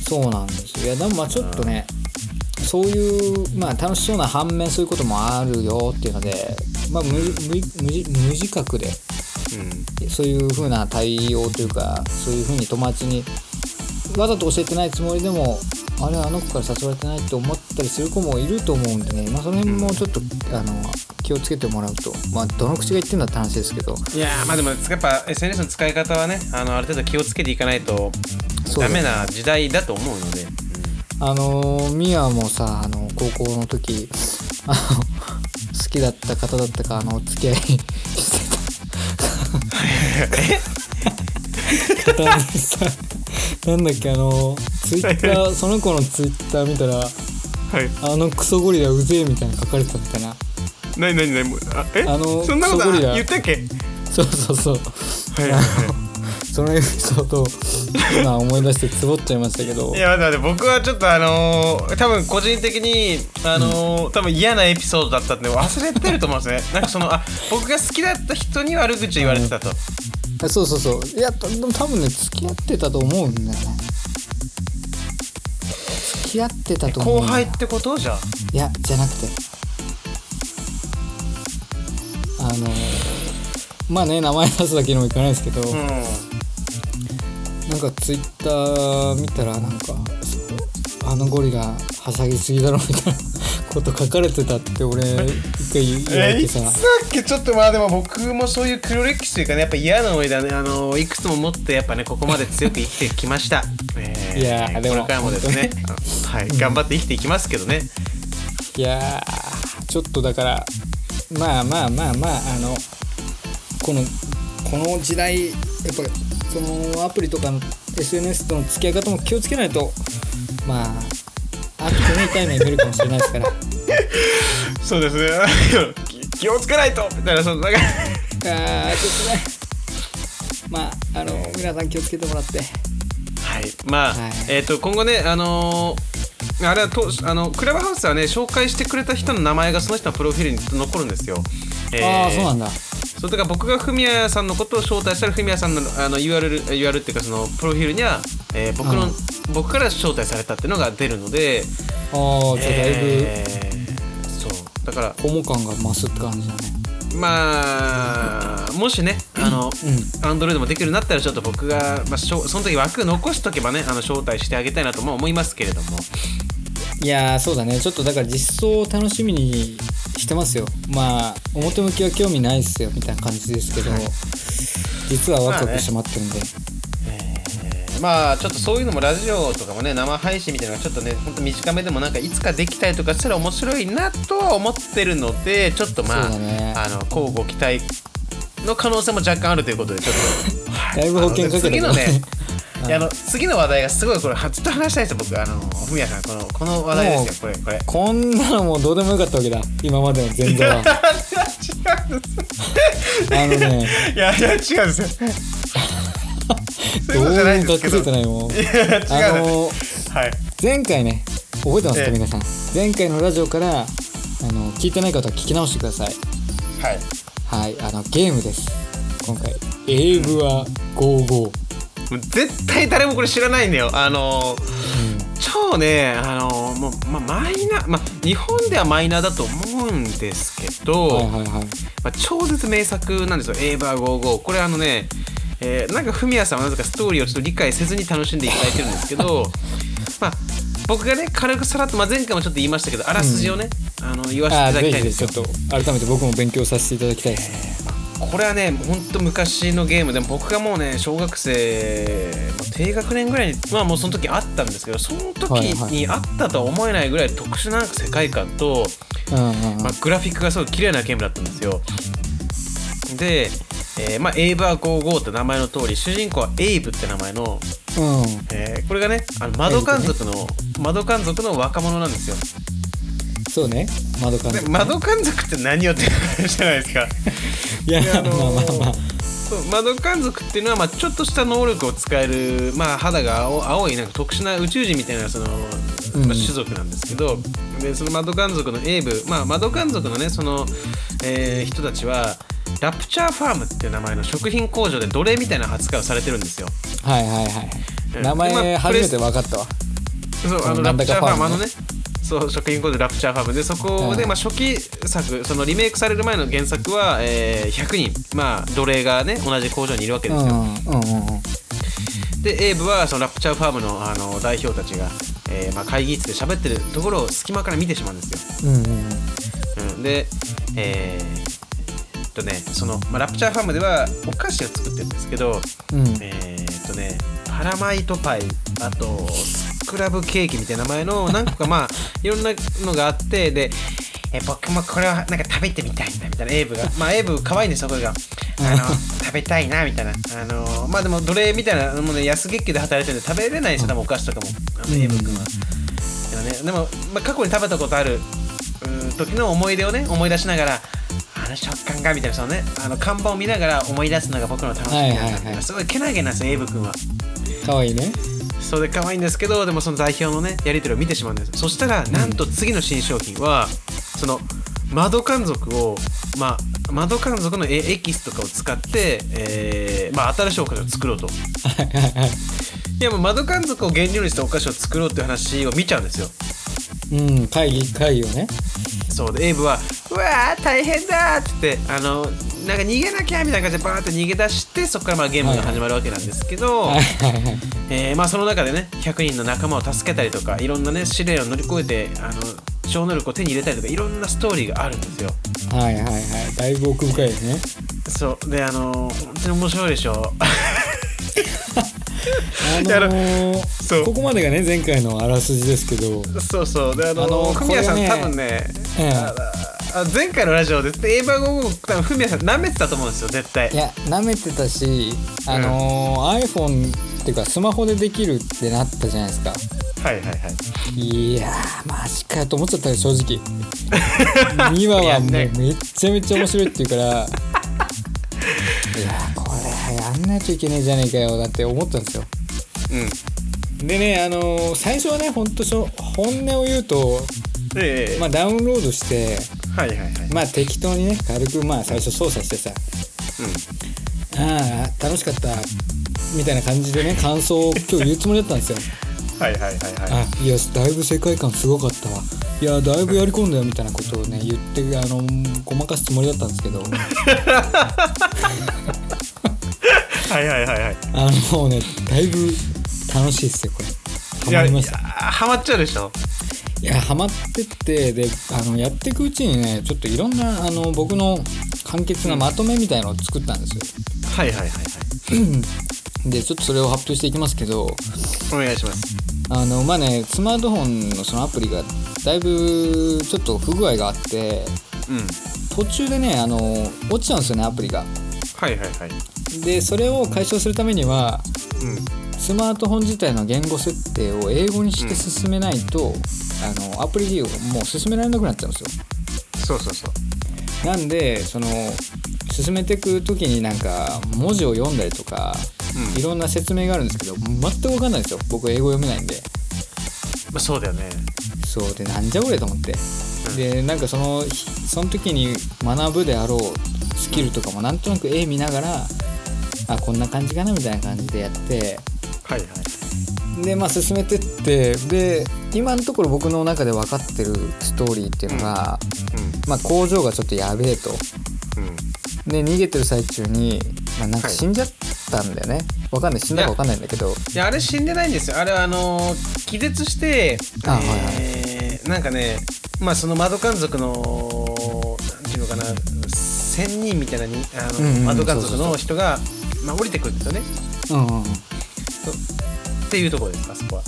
そうなんですよ。いやでもまあちょっとねそういうまあ楽しそうな反面そういうこともあるよっていうのでまあ無無無自無自覚でうん。そういう風な対応というかそういう風に友達にわざと教えてないつもりでもあれあの子から誘われてないって思ったりする子もいると思うんでね、まあ、その辺もちょっと、あの気をつけてもらうとまあどの口が言ってんだって話ですけど。いやーまあでもやっぱ SNS の使い方はねあのある程度気をつけていかないとダメな時代だと思うので、あのミアもさあの高校の時あの好きだった方だったかあのお付き合いしてた方にさなんだっけあのツイッターその子のツイッター見たらはい。あのクソゴリラうぜえみたいなの書かれてたみたいな。何何何もうあえ？あのそんなこと言ったっけ？そうそうそう。はいはいはいそのエピソードを今思い出してつぼっちゃいましたけど。いや待って僕はちょっとあのー多分個人的にあのー多分嫌なエピソードだったんで忘れてると思うんですね。<laughs> なんかそのあ僕が好きだった人に悪口を言われてたと、あそうそうそう。いやでも多分ね付き合ってたと思うんだよね。付き合ってたと思う後輩ってことじゃあいやじゃなくて。あのまあね名前出すわけにもいかないですけど、うんなんかツイッター見たらなんかあのゴリラはしゃぎすぎだろみたいな <laughs> こと書かれてたって俺一回言言わえれてさ。いつだっけちょっとまあでも僕もそういう黒歴史というかねやっぱ嫌な思いだね。あのいくつも持ってやっぱねここまで強く生きてきました、<laughs> えーいやーでもこれからもですね。はい。頑張って生きていきますけどね。いやーちょっとだからまあまあまあまああのこのこの時代やっぱそのアプリとかの SNS との付き合い方も気をつけないとまああってね痛い目見るかもしれないですから。<laughs> そうですね。気 <laughs> 気をつけないと。みたいなそのなんか。あーちょっとねまああの皆さん気をつけてもらって。はい、まあ、はい。えっ、と今後ねあのーあれはとあのクラブハウスはね紹介してくれた人の名前がその人のプロフィールに残るんですよ。えーああそうなんだそうだから僕がフミヤさんのことを招待したらフミヤさんのあの URL, URL っていうかそのプロフィールには、えー僕の、うん。僕から招待されたっていうのが出るので、ああじゃあだいぶえーそう。だからホモ感が増すって感じだね。まあもしねあの、うん。アンドロイドもできるようになったらちょっと僕が、まあ、しょその時枠残しとけばねあの招待してあげたいなとも思いますけれども。いやーそうだね。ちょっとだから実装を楽しみにしてますよ。まあ表向きは興味ないっすよみたいな感じですけど実はワクワクして待ってるんで、まあちょっとそういうのもラジオとかもね生配信みたいなのがちょっとねほんと短めでもなんかいつかできたりとかしたら面白いなとは思ってるのでちょっとまあ、ね。あの交互期待の可能性も若干あるということでちょっと、<laughs> はい。だいぶ保険かけてね <laughs> いやあの次の話題がすごいこれずっと話したいですよ僕あのふみやさんこのこの話題ですよこれこれ。こんなのもうどうでもよかったわけだ今までの前座は。違うんですあのね。いやいや違うんですよ。そういう <laughs> どうもことじゃないん。ですけど隠せてないもんあのはい。前回ね覚えてますかええ。皆さん？前回のラジオからあの聞いてない方は聞き直してください。はい。はいあのゲームです。今回。英語は55もう絶対誰もこれ知らないんだよ。あの超ねあのもう、まあ、マイナーまあ日本ではマイナーだと思うんですけど、はいはいはい。まあ、超絶名作なんですよ「エーバー55」これあのね、えーなんかフミヤさんはなぜかストーリーをちょっと理解せずに楽しんでいただいてるんですけど <laughs> まあ僕がね軽くさらっと、まあ、前回もちょっと言いましたけどあらすじをね、あの言わせていただきたいんですよ。ひぜひちょっと改めて僕も勉強させていただきたいですこれはねほんと昔のゲームでも僕がもうね小学生低学年ぐらいにまあもうその時あったんですけどその時にあったとは思えないぐらい特殊な世界観と、まあ、グラフィックがすごい綺麗なゲームだったんですよ。で、えーまあ、エイブは55って名前の通り主人公はエイブって名前の、うん。えーこれがねあの窓観族の、窓観族の若者なんですよそうね。窓かで窓観族って何よって話じゃないですか？<laughs> いや、であのーまあまあまあ。そう窓観族っていうのは、まあ、ちょっとした能力を使える、まあ、肌が青青いなんか特殊な宇宙人みたいなその、うん。まあ、種族なんですけど、でその窓観族のエイブ、まあ、窓観族のねその、えー人たちはラプチャーファームっていう名前の食品工場で奴隷みたいな扱いをされてるんですよ。はいはいはいうん。名前まあ初めて分かったわ。そうあの。ラプチャーファームあのねそう食品工場ラプチャーファームでそこで、うんまあ、初期作そのリメイクされる前の原作は、えー100人、まあ、奴隷がね同じ工場にいるわけですよ。でエイブはそのラプチャーファームのあの代表たちが、えーまあ、会議室で喋ってるところを隙間から見てしまうんですよ。うんうんうん、で、えーっとねその、まあ、ラプチャーファームではお菓子を作ってるんですけど、うん。えーっとねパラマイトパイあとスクラブケーキみたいな名前の何個かまあいろんなのがあってでえ僕もこれはなんか食べてみたいんだみたいなエイブが。まあエイブ可愛いんですよこれが。あの <laughs> 食べたいなみたいな。あのまあでも奴隷みたいなもうね安月給で働いてるんで食べれないんですよ多分お菓子とかも。あのエイブ君は、でもねでも、まあ、過去に食べたことあるうん時の思い出をね思い出しながらあの食感がみたいなそのねあの看板を見ながら思い出すのが僕の楽しみなんだ、はいはいはいすごいけなげなんですよエイブ君は。かわいいねそれで可愛いんですけどでもその代表のねやり取りを見てしまうんですそしたらなんと次の新商品はその窓観族をまあ窓観族のエエキスとかを使って、えーまあ、新しいお菓子を作ろうと。いやもう窓観族を原料にしたお菓子を作ろうって話を見ちゃうんですよ。うん会議会議をね。そうでエイブは「うわー大変だ!」って言ってあのなんか逃げなきゃみたいな感じでバーって逃げ出してそこからまあゲームが始まるわけなんですけど、はいえーまあ、その中でね100人の仲間を助けたりとかいろんなね試練を乗り越えてあの超能力を手に入れたりとかいろんなストーリーがあるんですよ。はいはいはい。だいぶ奥深いよね。そう。であの本当に面白いでしょ。あやのーそう。ここまでがね前回のあらすじですけど。そうそう。であのあのフミヤさん、多分ね、ええああ前回のラジオでエヴァゴゴ多分フミヤさん舐めてたと思うんですよ絶対。いや舐めてたしあのー iPhone っていうかスマホでできるってなったじゃないですか。はいはいはい。いやーマジかよと思っちゃったよ正直。<laughs> 2話はもうめっちゃめちゃ面白いって言うから。<laughs> いやーこれやんないといけねえじゃねえかよだって思ったんですよ。うん。でねあのー最初はねほんとしょ本音を言うと、ええ。まあ、ダウンロードしてはいはいはい。まあ適当にね軽くまあ最初操作してさ。ああ楽しかったみたいな感じでね感想を今日言うつもりだったんですよ。う <laughs> んはいはいはいはい。あいやだいぶ世界観すごかったわ。いやだいぶやり込んだよみたいなことをね言ってあのごまかすつもりだったんですけど。はいはいはいはい。<laughs> あのもうねだいぶ楽しいっすよこれ。ハマりました。ハマっちゃうでしょいやハマってってであのやっていくうちにねちょっといろんなあの僕の簡潔なまとめみたいのを作ったんですよ。はいはいはいはい。でちょっとそれを発表していきますけどお願いします。あのまあねスマートフォンのそのアプリがだいぶちょっと不具合があってうん。途中でねあの落ちちゃうんですよねアプリが。はいはいはい。でそれを解消するためにはうんスマートフォン自体の言語設定を英語にして進めないと、あのアプリ利用がもう進められなくなっちゃうんですよ。そうそうそう。なんでその進めていく時になんか文字を読んだりとか、うん。いろんな説明があるんですけど全く分かんないんですよ。僕英語読めないんで。まあそうだよね。そう。でなんじゃこれと思って、でなんかそのひその時に学ぶであろうスキルとかもなんとなく絵見ながらあこんな感じかなみたいな感じでやってはいはい。でまあ進めてってで今のところ僕の中で分かってるストーリーっていうのが、まあ、工場がちょっとやべえと。うん。うんで逃げてる最中に、まあ、なんかはい。死んじゃったんだよね、わかんない。死んだか分かんないんだけど。いやあれ死んでないんですよ。あれはあのー気絶してあはいはい。えーなんかねまあその窓観族のなんていうのかな仙人みたいなにあの、うんうん窓観族の人がまあ降りてくるんですよね。うんうんうんっていうところですあそこは。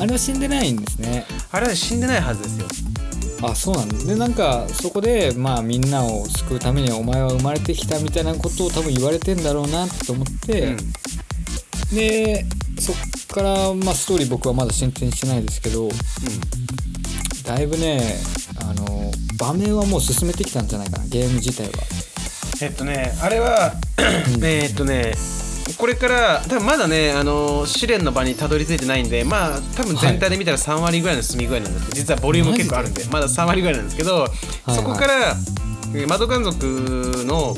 あれは死んでないんですね。あれは死んでないはずですよ。あそうなんだでなんかそこでまあみんなを救うためにお前は生まれてきたみたいなことを多分言われてんだろうなと思って、うん。でそっからまあストーリー僕はまだ進展してないですけどだいぶねあの場面はもう進めてきたんじゃないかなゲーム自体は。えっとねあれはえっとねこれから多分まだねあの試練の場にたどり着いてないんでまあ多分全体で見たら3割ぐらいの進み具合なんですけど、実はボリューム結構あるんでまだ3割ぐらいなんですけど、いそこからえー窓観族の、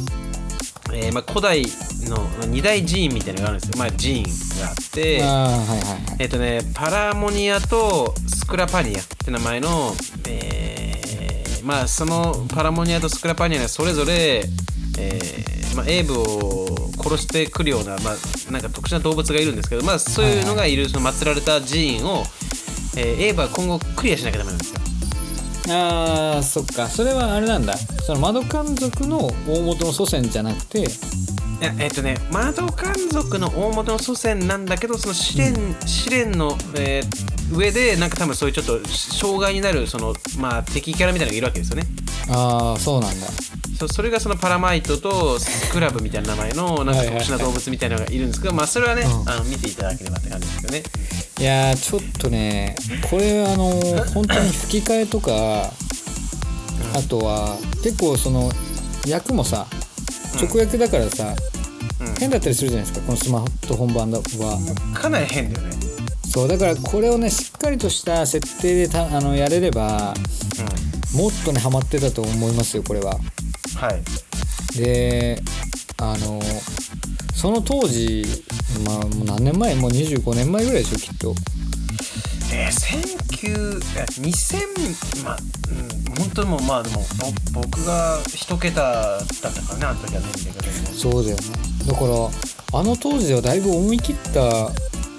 えーまあ、古代の二大寺院みたいなのがあるんですよ、まあ、寺院があってはいはいはい。えっ、とねパラモニアとスクラパニアって名前の、えーまあそのパラモニアとスクラパニアがそれぞれ、えーまあ、エイブを殺してくるような、まあ、なんか特殊な動物がいるんですけど、まあ、そういうのがいるその祀られた寺院を、えーエイブは今後クリアしなきゃダメなんですよ。あーそっか。それはあれなんだ。その窓観族の大元の祖先じゃなくて。いやえっ、とね窓観族の大元の祖先なんだけどその試練,、試練の、えー上でなんか多分そういうちょっと障害になるそのまあ敵キャラみたいなのがいるわけですよね。ああそうなんだそそれがそのパラマイトとスクラブみたいな名前のなんか特殊な動物みたいなのがいるんですけどまあそれはね、うんあの見ていただければって感じですよね。いやーちょっとねこれあの本当に吹き替えとかあとは結構その役もさうん。直訳だからさ、うん。変だったりするじゃないですかこのスマートフォン版は。かなり変だよね。そうだからこれをねしっかりとした設定でたあのやれればもっとねハマってたと思いますよこれははい。であのその当時まあもう何年前？もう25年前ぐらいでしょきっと。えー、1900 2000まあうん本当にもうまあでもぼ僕が一桁だったからねあの時は年齢がそうだよね。だからあの当時ではだいぶ思い切った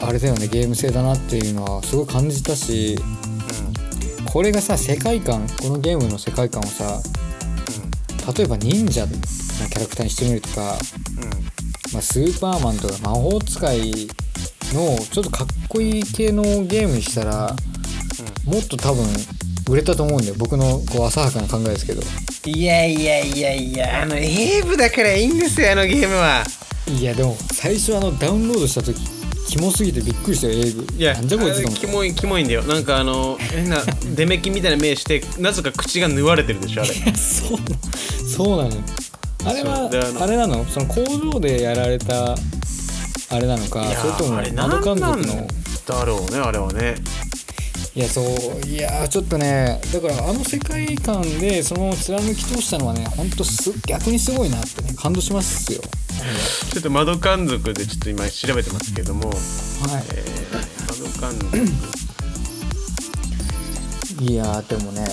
あれだよねゲーム性だなっていうのはすごい感じたしこれがさ世界観このゲームの世界観をさ例えば忍者のキャラクターにしてみるとか、うん。うんまあ、スーパーマンとか魔法使いのちょっとかっこいい系のゲームにしたらもっと多分売れたと思うんだよ。僕のこう浅はかな考えですけど。いやいやいやいやあのエーブだからいいんですよあのゲームは。いやでも最初あのダウンロードした時キモすぎてびっくりしたよ英語いやなんじゃこいつと思ってキモいキモいんだよ。なんかあの変なデメキンみたいな目してなぜか口が縫われてるでしょあれ。そうそうなのよ。あれはあれなの？その工場でやられたあれなのかそれとも何なん督のだろうねあれはねいやそういやちょっとねだからあの世界観でそのまま貫き通したのはねほんとす逆にすごいなってね感動しますよ。ちょっと窓監族でちょっと今調べてますけども、はえー、窓監督いいやでもね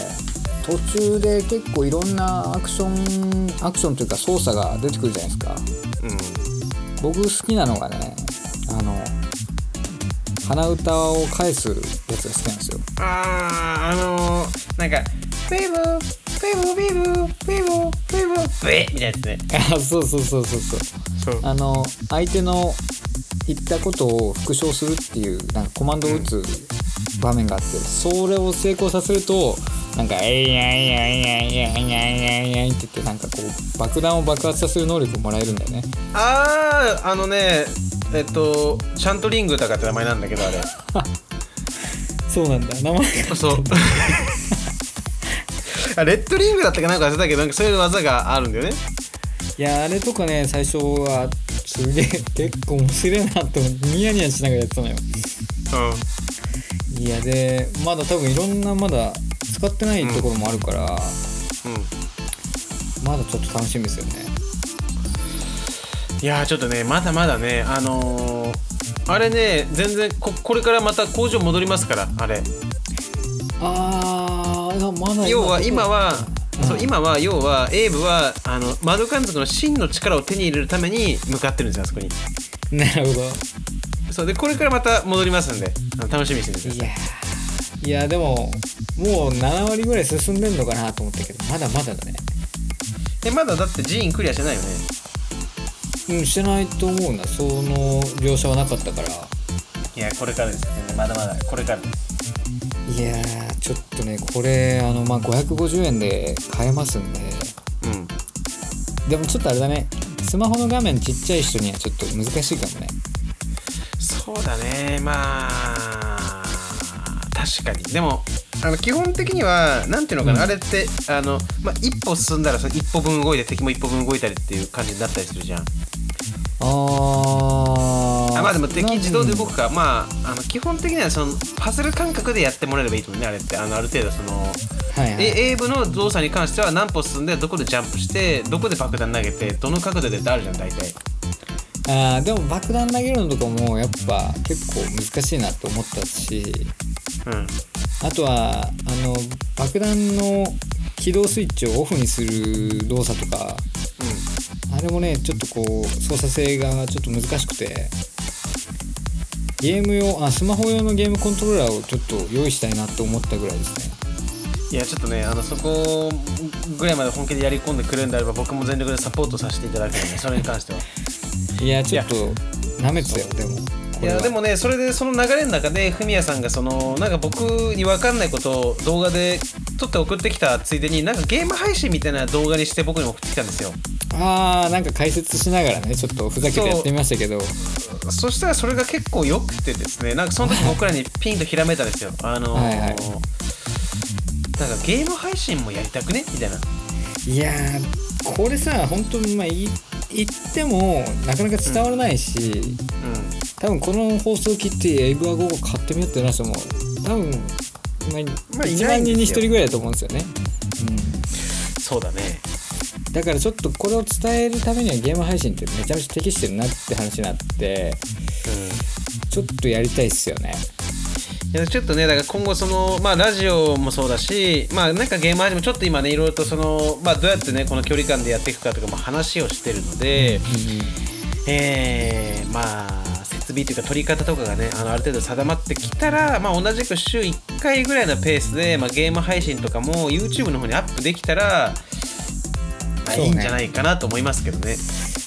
途中で結構いろんなアクションアクションというか操作が出てくるじゃないですか。うん。僕好きなのがねあの鼻歌を返すやつが好きなんですよ。あーあのー、なんか「ペブペブペブペブペブペ」みたいなやつねあそうそうそうそうそう。そう。あの相手の言ったことを復唱するっていうなんかコマンドを打つ場面があって、それを成功させるとなんか「えいやいやいやいやいやいやいやい」って言ってなんかこう爆弾を爆発させる能力をもらえるんだよねあああのねえっとシャントリングとかって名前なんだけどあれそうなんだ名前そうあレッドリングだったかなんか忘れたけどなんかそういう技があるんだよねいやあれとかね最初はすげえ結構面白いなと思ってニヤニヤしながらやってたのよ。いやでまだ多分いろんなまだ使ってないところもあるから、うん。うん。まだちょっと楽しみですよね。いやーちょっとねまだまだねあのー、あれね全然ここれからまた工場戻りますからあれ。あーまだ要は今は、うんそう今は要はエイブはあの窓監督の真の力を手に入れるために向かってるんですよあそこに。<laughs> なるほど。そうでこれからまた戻りますんであの楽しみにしててください。いやー。いやでももう7割ぐらい進んでんのかなと思ったけどまだまだだね。えまだだって寺院クリアしてないよね。うんしてないと思うなその描写はなかったから。いやこれからです。全然まだまだこれからです。いやーちょっとねこれあのまあ550円で買えますんで。うん。でもちょっとあれだね。スマホの画面ちっちゃい人にはちょっと難しいかもね。そうだね。まあ確かに。でもあの基本的にはなんていうのかな、あれってあの、まあ、一歩進んだらその一歩分動いて敵も一歩分動いたりっていう感じになったりするじゃん。あー。あまあでも敵自動で動くくかまああの基本的にはそのパズル感覚でやってもらえればいいと思うねあれって。あのある程度そのはいはい。えエイブの動作に関しては何歩進んでどこでジャンプしてどこで爆弾投げてどの角度でってあるじゃん大体。あーでも爆弾投げるのとかもやっぱ結構難しいなと思ったし。うん。あとはあの爆弾の起動スイッチをオフにする動作とかあれもねちょっとこう操作性がちょっと難しくてゲーム用あスマホ用のゲームコントローラーをちょっと用意したいなと思ったぐらいですね。いやちょっとねあのそこぐらいまで本気でやり込んでくれるんであれば僕も全力でサポートさせていただくのでそれに関しては。<laughs> いやちょっと舐めてたよでも。いやでもねそれでその流れの中でフミヤさんがそのなんか僕に分かんないことを動画で撮って送ってきたついでになんかゲーム配信みたいな動画にして僕に送ってきたんですよ。あーなんか解説しながらねちょっとふざけてやってみましたけどそしたらそれが結構良くてですねなんかその時僕らにピンとひらめいたんですよ。あのーはいはい。なんかゲーム配信もやりたくね？みたいな。いやーこれさ本当にまあい言ってもなかなか伝わらないし、うん。多分この放送を聞いてエイブアゴー買ってみようってな人も多分、まあまあい1万人に1ないんですよ。人ぐらいだと思うんですよね、そうだね。うん、だからちょっとこれを伝えるためにはゲーム配信ってめちゃめちゃ適してるなって話になってうん。ちょっとやりたいっすよね。いやちょっとねだから今後そのまあラジオもそうだしまあなんかゲーム配信もちょっと今ねいろいろとそのまあどうやってねこの距離感でやっていくかとかも話をしてるので、えー、まあ設備というか取り方とかがねあのある程度定まってきたら、まあ、同じく週1回ぐらいのペースで、まあ、ゲーム配信とかも YouTube の方にアップできたら、まあ、そうね。いいんじゃないかなと思いますけどね。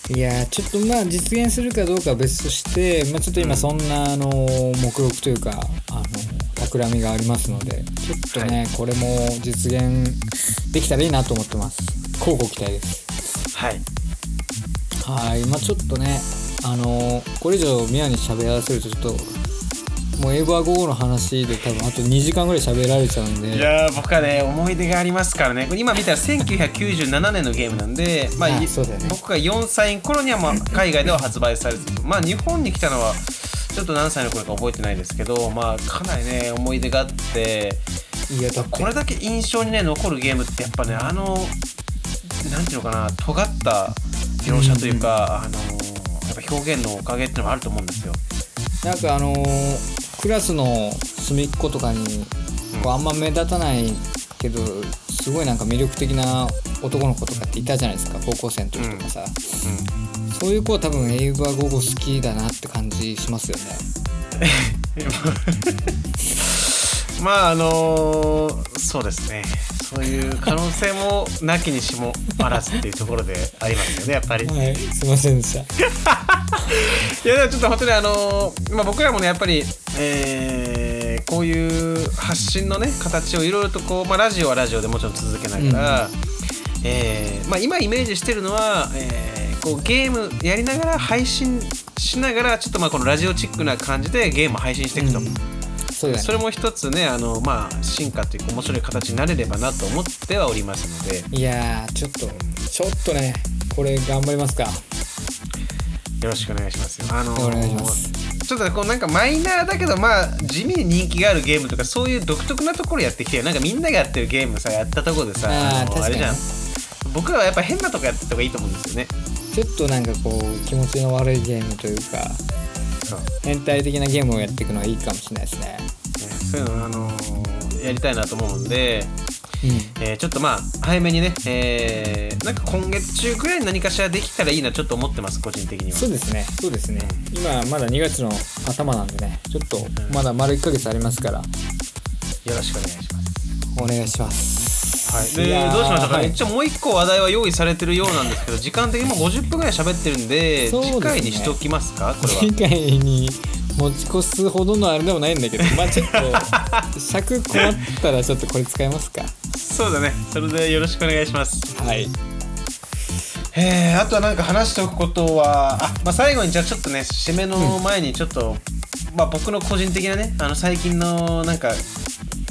いやーちょっとまあ実現するかどうかは別として、まあ、ちょっと今そんなあの目録というかあの企みがありますのでちょっとね、これも実現できたらいいなと思ってます。乞うご期待です。はい。はい。まあちょっとねあのこれ以上ミヤに喋らせるとちょっともうエイバー5の話で多分あと2時間ぐらい喋られちゃうんで。いやー僕はね思い出がありますからね。今見たら1997年のゲームなんで、<laughs> まあいあそうだよね。僕が4歳の頃にはまあ海外では発売されててまあ日本に来たのはちょっと何歳の頃か覚えてないですけどまあかなりね思い出があって。いやだこれだけ印象にね残るゲームってやっぱねあのなんていうのかな尖った描写というか、あのやっぱ表現のおかげっていうのもあると思うんですよ。なんかあのークラスの隅っことかにこうあんま目立たないけどすごいなんか魅力的な男の子とかっていたじゃないですか高校生の時とかさ、そういう子は多分エイブは午後好きだなって感じしますよね。<laughs> まああのそうですねそういう可能性もなきにしもあらずっていうところでありますよねやっぱり。いはいすいませんでした <laughs> やでもちょっと本当にあのまあ、僕らもねやっぱり、えーこういう発信のね形をいろいろとこう、まあ、ラジオはラジオでもちろん続けながら、えーまあ、今イメージしてるのは、えーこうゲームやりながら配信しながらちょっとまあこのラジオチックな感じでゲームを配信していくと。うんそうだね。それも一つねあの、まあ、進化というか面白い形になれればなと思ってはおりますので。いやーちょっとちょっとねこれ頑張りますか。よろしくお願いしますよ。あのお願いします。ちょっとこうなんかマイナーだけどまあ地味に人気があるゲームとかそういう独特なところやってきてよなんかみんながやってるゲームさやったところでさああれじゃん。僕らはやっぱ変なとこやってた方がいいと思うんですよね。ちょっとなんかこう気持ちの悪いゲームというかそう。変態的なゲームをやっていくのはいいかもしれないですね。ねそういうの、あのやりたいなと思うんで、うん。えーちょっとまあ早めにね、えーなんか今月中くらいに何かしらできたらいいなちょっと思ってます個人的には。そうですね。そうですね。今まだ2月の頭なんでね。ちょっとまだ丸1ヶ月ありますから。よろしくお願いします。お願いしますはい、でどうしましょうか、はい。一応もう一個話題は用意されてるようなんですけど時間的にもう50分ぐらい喋ってるんでね。次回にしておきますか？これは。次回に持ち越すほどのあれでもないんだけど <laughs> まあちょっと尺困ったらちょっとこれ使いますか。そうだね。それでよろしくお願いします。はい。えー、あとは何か話しておくことはあ、まあ、最後にじゃあちょっとね締めの前にちょっと、まあ、僕の個人的なねあの最近のなんか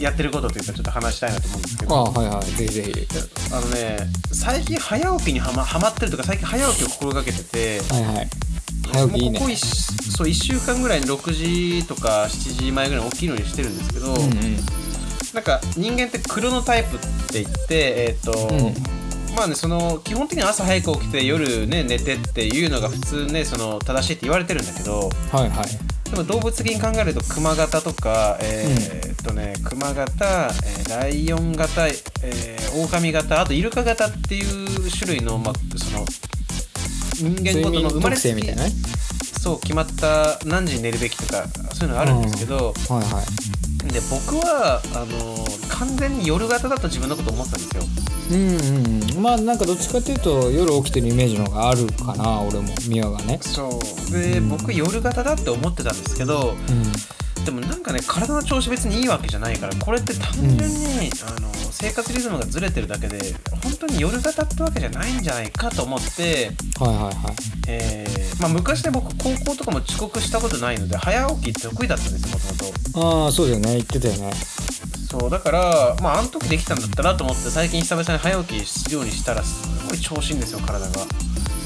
やってることというかちょっと話したいなと思うんですけあどはいはい。ぜひぜひ。あのね最近早起きにはまはまってるとか最近早起きを心がけてて。はいはい。早起きいいね。ここ 1, そう1週間ぐらいに6時とか7時前ぐらいに起きるようにしてるんですけど、うんうん。なんか人間ってクロノタイプって言ってえっ、と、うまあねその基本的には朝早く起きて夜ね寝てっていうのが普通ねその正しいって言われてるんだけど。はいはいでも動物的に考えるとクマ型とかえーっとねクマ型、えーライオン型、えー、オオカミ型あとイルカ型っていう種類のまあその人間ごとの生まれつきそう決まった何時に寝るべきとかそういうのがあるんですけど、はいはいで僕はあの完全に夜型だと自分のこと思ってたんですよ。うんうんまあなんかどっちかっていうと夜起きてるイメージの方があるかな俺も。美和がね。そう。で、うん僕夜型だって思ってたんですけどうんでもなんかね体の調子別にいいわけじゃないからこれって単純に、あの生活リズムがずれてるだけで本当に夜型ってわけじゃないんじゃないかと思って、はいはいはい。えーまあ、昔ね僕高校とかも遅刻したことないので早起き得意だったんですよもともとああそうだよね。言ってたよね。そうだからまああの時できたんだったなと思って最近久々に早起きするようにしたらすごい調子いいんですよ体が。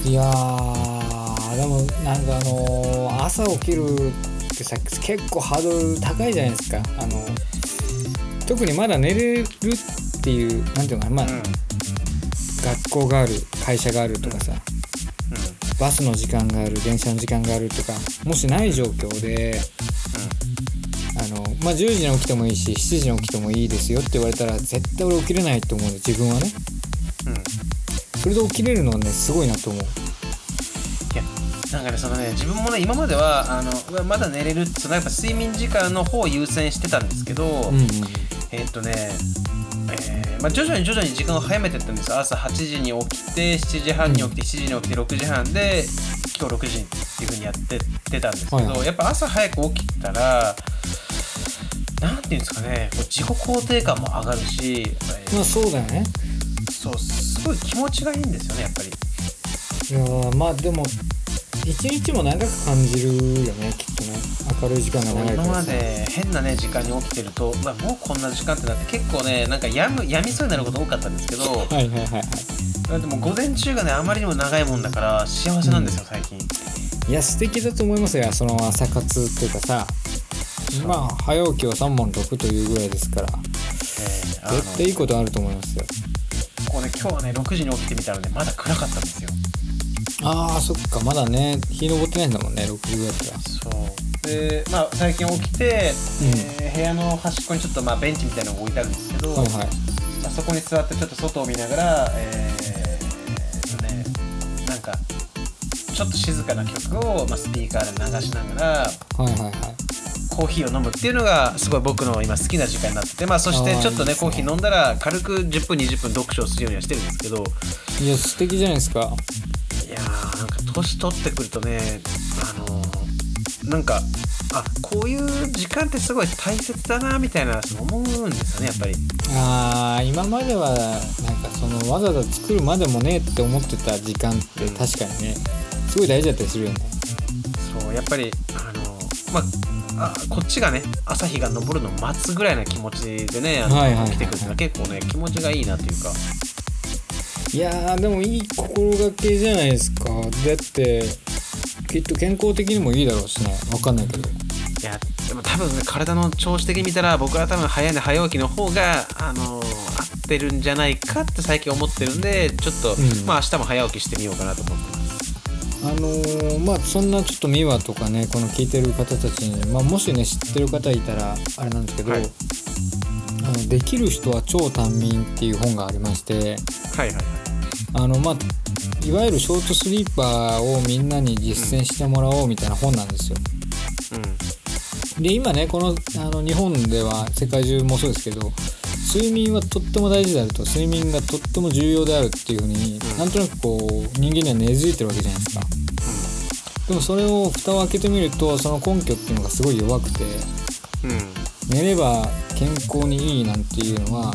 いやーでもなんかあのー朝起きるってさ結構ハードル高いじゃないですか。あの特にまだ寝れるっていうなんていうのかな。まあ、うん。うん学校がある会社があるとかさ。バスの時間がある電車の時間があるとかもしない状況であの、まあ、10時に起きてもいいし7時に起きてもいいですよって言われたら絶対俺起きれないと思うんで自分はね。うんうん。それで起きれるのはねすごいなと思うなんかねそのね自分もね今まではあのまだ寝れるってそのやっぱ睡眠時間の方を優先してたんですけど、うんうん。えーっとねえーまあ、徐々に徐々に時間を早めてったんです朝8時に起きて7時半に起きて7時に起きて6時半で今日6時っていう風にやってってたんですけど、はいはい。やっぱ朝早く起きたらなんていうんですかねこう自己肯定感も上がるし、えーまあそうだよね。そうすごい気持ちがいいんですよねやっぱり。いやーまあでも一日も長く感じるよねきっとね。明るい時間が長いからさ。で変なね時間に起きてると、まあ、もうこんな時間ってなって結構ねなんかやむやみそうになること多かったんですけどはいはいはいはい。だってもう午前中がねあまりにも長いもんだから幸せなんですよ、最近。いや素敵だと思いますよその朝活っていうかさ。まあ早起きは3問6というぐらいですからえーあの絶対いいことあると思いますよ。こうね今日はね6時に起きてみたらねまだ暗かったんですよあーそっか。まだね日昇ってないんだもんね6時ぐらいだったら。そう。でまあ最近起きて、えー部屋の端っこにちょっとまあベンチみたいなのが置いてあるんですけど、はいはい。まあ、そこに座ってちょっと外を見ながらえー、とねなんかちょっと静かな曲を、まあ、スピーカーで流しながらはいはいはい。コーヒーを飲むっていうのがすごい僕の今好きな時間になっててまあそしてちょっとねね。コーヒー飲んだら軽く10分20分読書をするようにはしてるんですけどいや素敵じゃないですか年取ってくるとねあのーなんかあこういう時間ってすごい大切だなみたいな思うんですよねやっぱり。あー今まではなんかそのわざわざ作るまでもねって思ってた時間って確かにねすごい大事だったりするよね。そうやっぱりあのまああこっちがね朝日が昇るのを待つぐらいな気持ちでねあの、はいはいはいはい。起きてくるってのは結構ね気持ちがいいなというかいやーでもいい心がけじゃないですか。だってきっと健康的にもいいだろうしね。わかんないけど。いやでも多分ね体の調子的に見たら僕は多分早寝早起きの方があの合ってるんじゃないかって最近思ってるんでちょっと、うん。まあ明日も早起きしてみようかなと思ってます。あのーまあそんなちょっとミワとかねこの聞いてる方たちに、まあ、もしね知ってる方いたらあれなんですけど「はい。あのできる人は超短眠」っていう本がありましてはいはいはいあのまあいわゆるショートスリーパーをみんなに実践してもらおうみたいな本なんですよ。で今ねこのあの日本では世界中もそうですけど睡眠はとっても大事であると睡眠がとっても重要であるっていうふうに、うんなんとなくこう人間には根付いてるわけじゃないですか。でもそれを蓋を開けてみるとその根拠っていうのがすごい弱くてうんうん寝れば健康にいいなんていうのは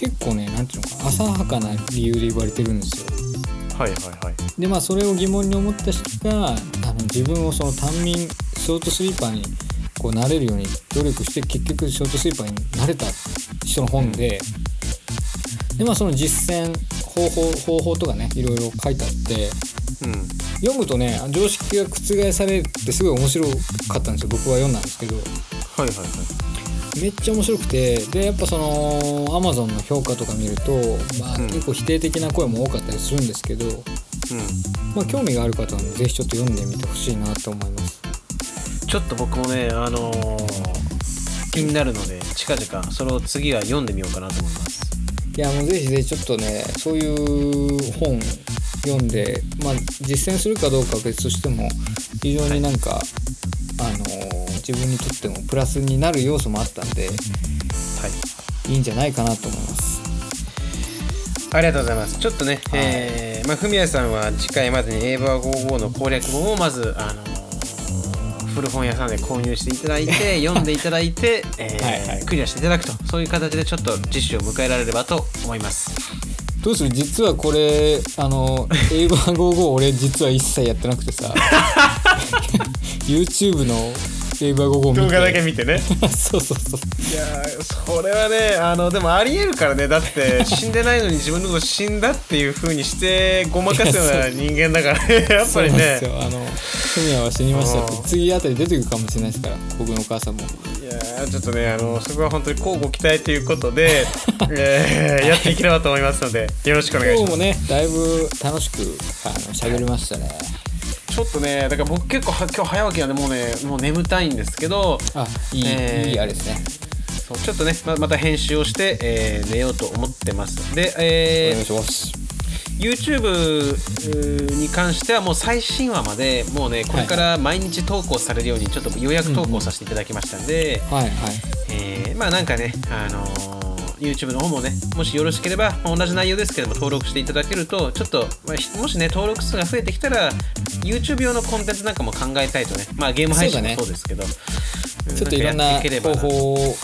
結構ねなんていうのか浅はかな理由で言われてるんですよ。はいはいはい。でまあそれを疑問に思った人があの自分をその短眠ショートスリーパーにこうなれるように努力して結局ショートスリーパーになれた人の本で。でまあその実践方法方法とかねいろいろ書いてあってうん。読むとね常識が覆されてすごい面白かったんですよ。僕は読んだんですけど。はいはいはいめっちゃ面白くてでやっぱその Amazon の評価とか見ると、まあ、うん。結構否定的な声も多かったりするんですけど、まあ、興味がある方はねぜひちょっと読んでみてほしいなと思います。うん、ちょっと僕もねあのー気になるので近々それを次は読んでみようかなと思います。いやもうぜひぜひちょっとねそういう本読んで、まあ、実践するかどうかは別としても非常になんか、あの自分にとってもプラスになる要素もあったんではい。いいんじゃないかなと思います。ありがとうございます。ちょっとね、えーまあ、ふみやさんは次回までにエーバー55の攻略本をまず、あのー古本屋さんで購入していただいて、<laughs> 読んでいただいて、えーはいはい。クリアしていただくと、そういう形でちょっと次週を迎えられればと思います。どうする？実はこれあのエイバー55俺実は一切やってなくてさ。<laughs> YouTube のエイバー55見て。動画だけ見てね。<laughs> そうそうそう。いやーそれはね、あの、でもありえるからね、だって <laughs> 死んでないのに自分のこと死んだっていう風にしてごまかすような人間だから。ね、<laughs> やっぱりね。そうなんです。よ。あのフミヤは死にましたってうん。次あたり出てくるかもしれないですから僕のお母さんも。いやーちょっとねあのそこは本当に交互期待ということで、えーやっていければと思いますのでよろしくお願いします。今日もねだいぶ楽しくあの喋りましたねちょっとねだから僕結構は今日早起きなんでもうねもう眠たいんですけどあいい、えーいいあれですね。そうちょっとねままた編集をして、えー寝ようと思ってます。で、おえー願いします。YouTube に関してはもう最新話までもうねこれから毎日投稿されるようにちょっと予約投稿させていただきましたんで、はい。はい。えーまあなんかね、あのー YouTube の方もね、もしよろしければ、まあ同じ内容ですけども、登録していただけると、ちょっと、まあひもしね、登録数が増えてきたら、YouTube 用のコンテンツなんかも考えたいとね、まあゲーム配信もそうですけど、うちょっといろんな方法を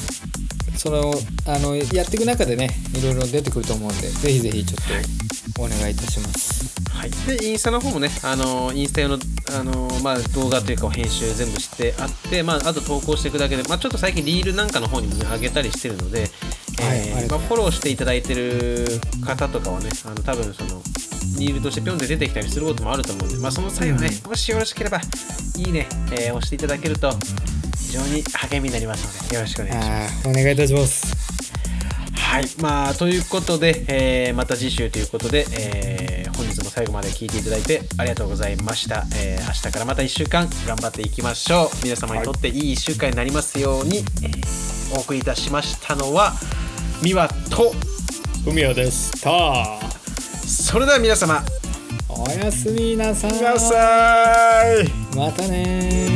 そのあのやっていく中でねいろいろ出てくると思うんでぜひぜひちょっとお願いいたします。はい、でインスタの方もね、あのインスタ用の、あのまあ、動画というか編集全部してあって、まあ、あと投稿していくだけで、まあ、ちょっと最近リールなんかの方にも、ね、上げたりしてるので、はいフォローしていただいてる方とかはねあの多分そのリールとしてピョンで出てきたりすることもあると思うんで、まあ、その際はね、もしよろしければいいね、えー押していただけると非常に励みになりますのでよろしくお願いします。お願いいたしますはい、まあ、ということで、えーまた次週ということで、えー本日も最後まで聞いていただいてありがとうございました。えー明日からまた1週間頑張っていきましょう。皆様にとっていい1週間になりますように、えーお送りいたしましたのは、ミワと、ふみやでしたそれでは皆様、おやすみなさい。またねー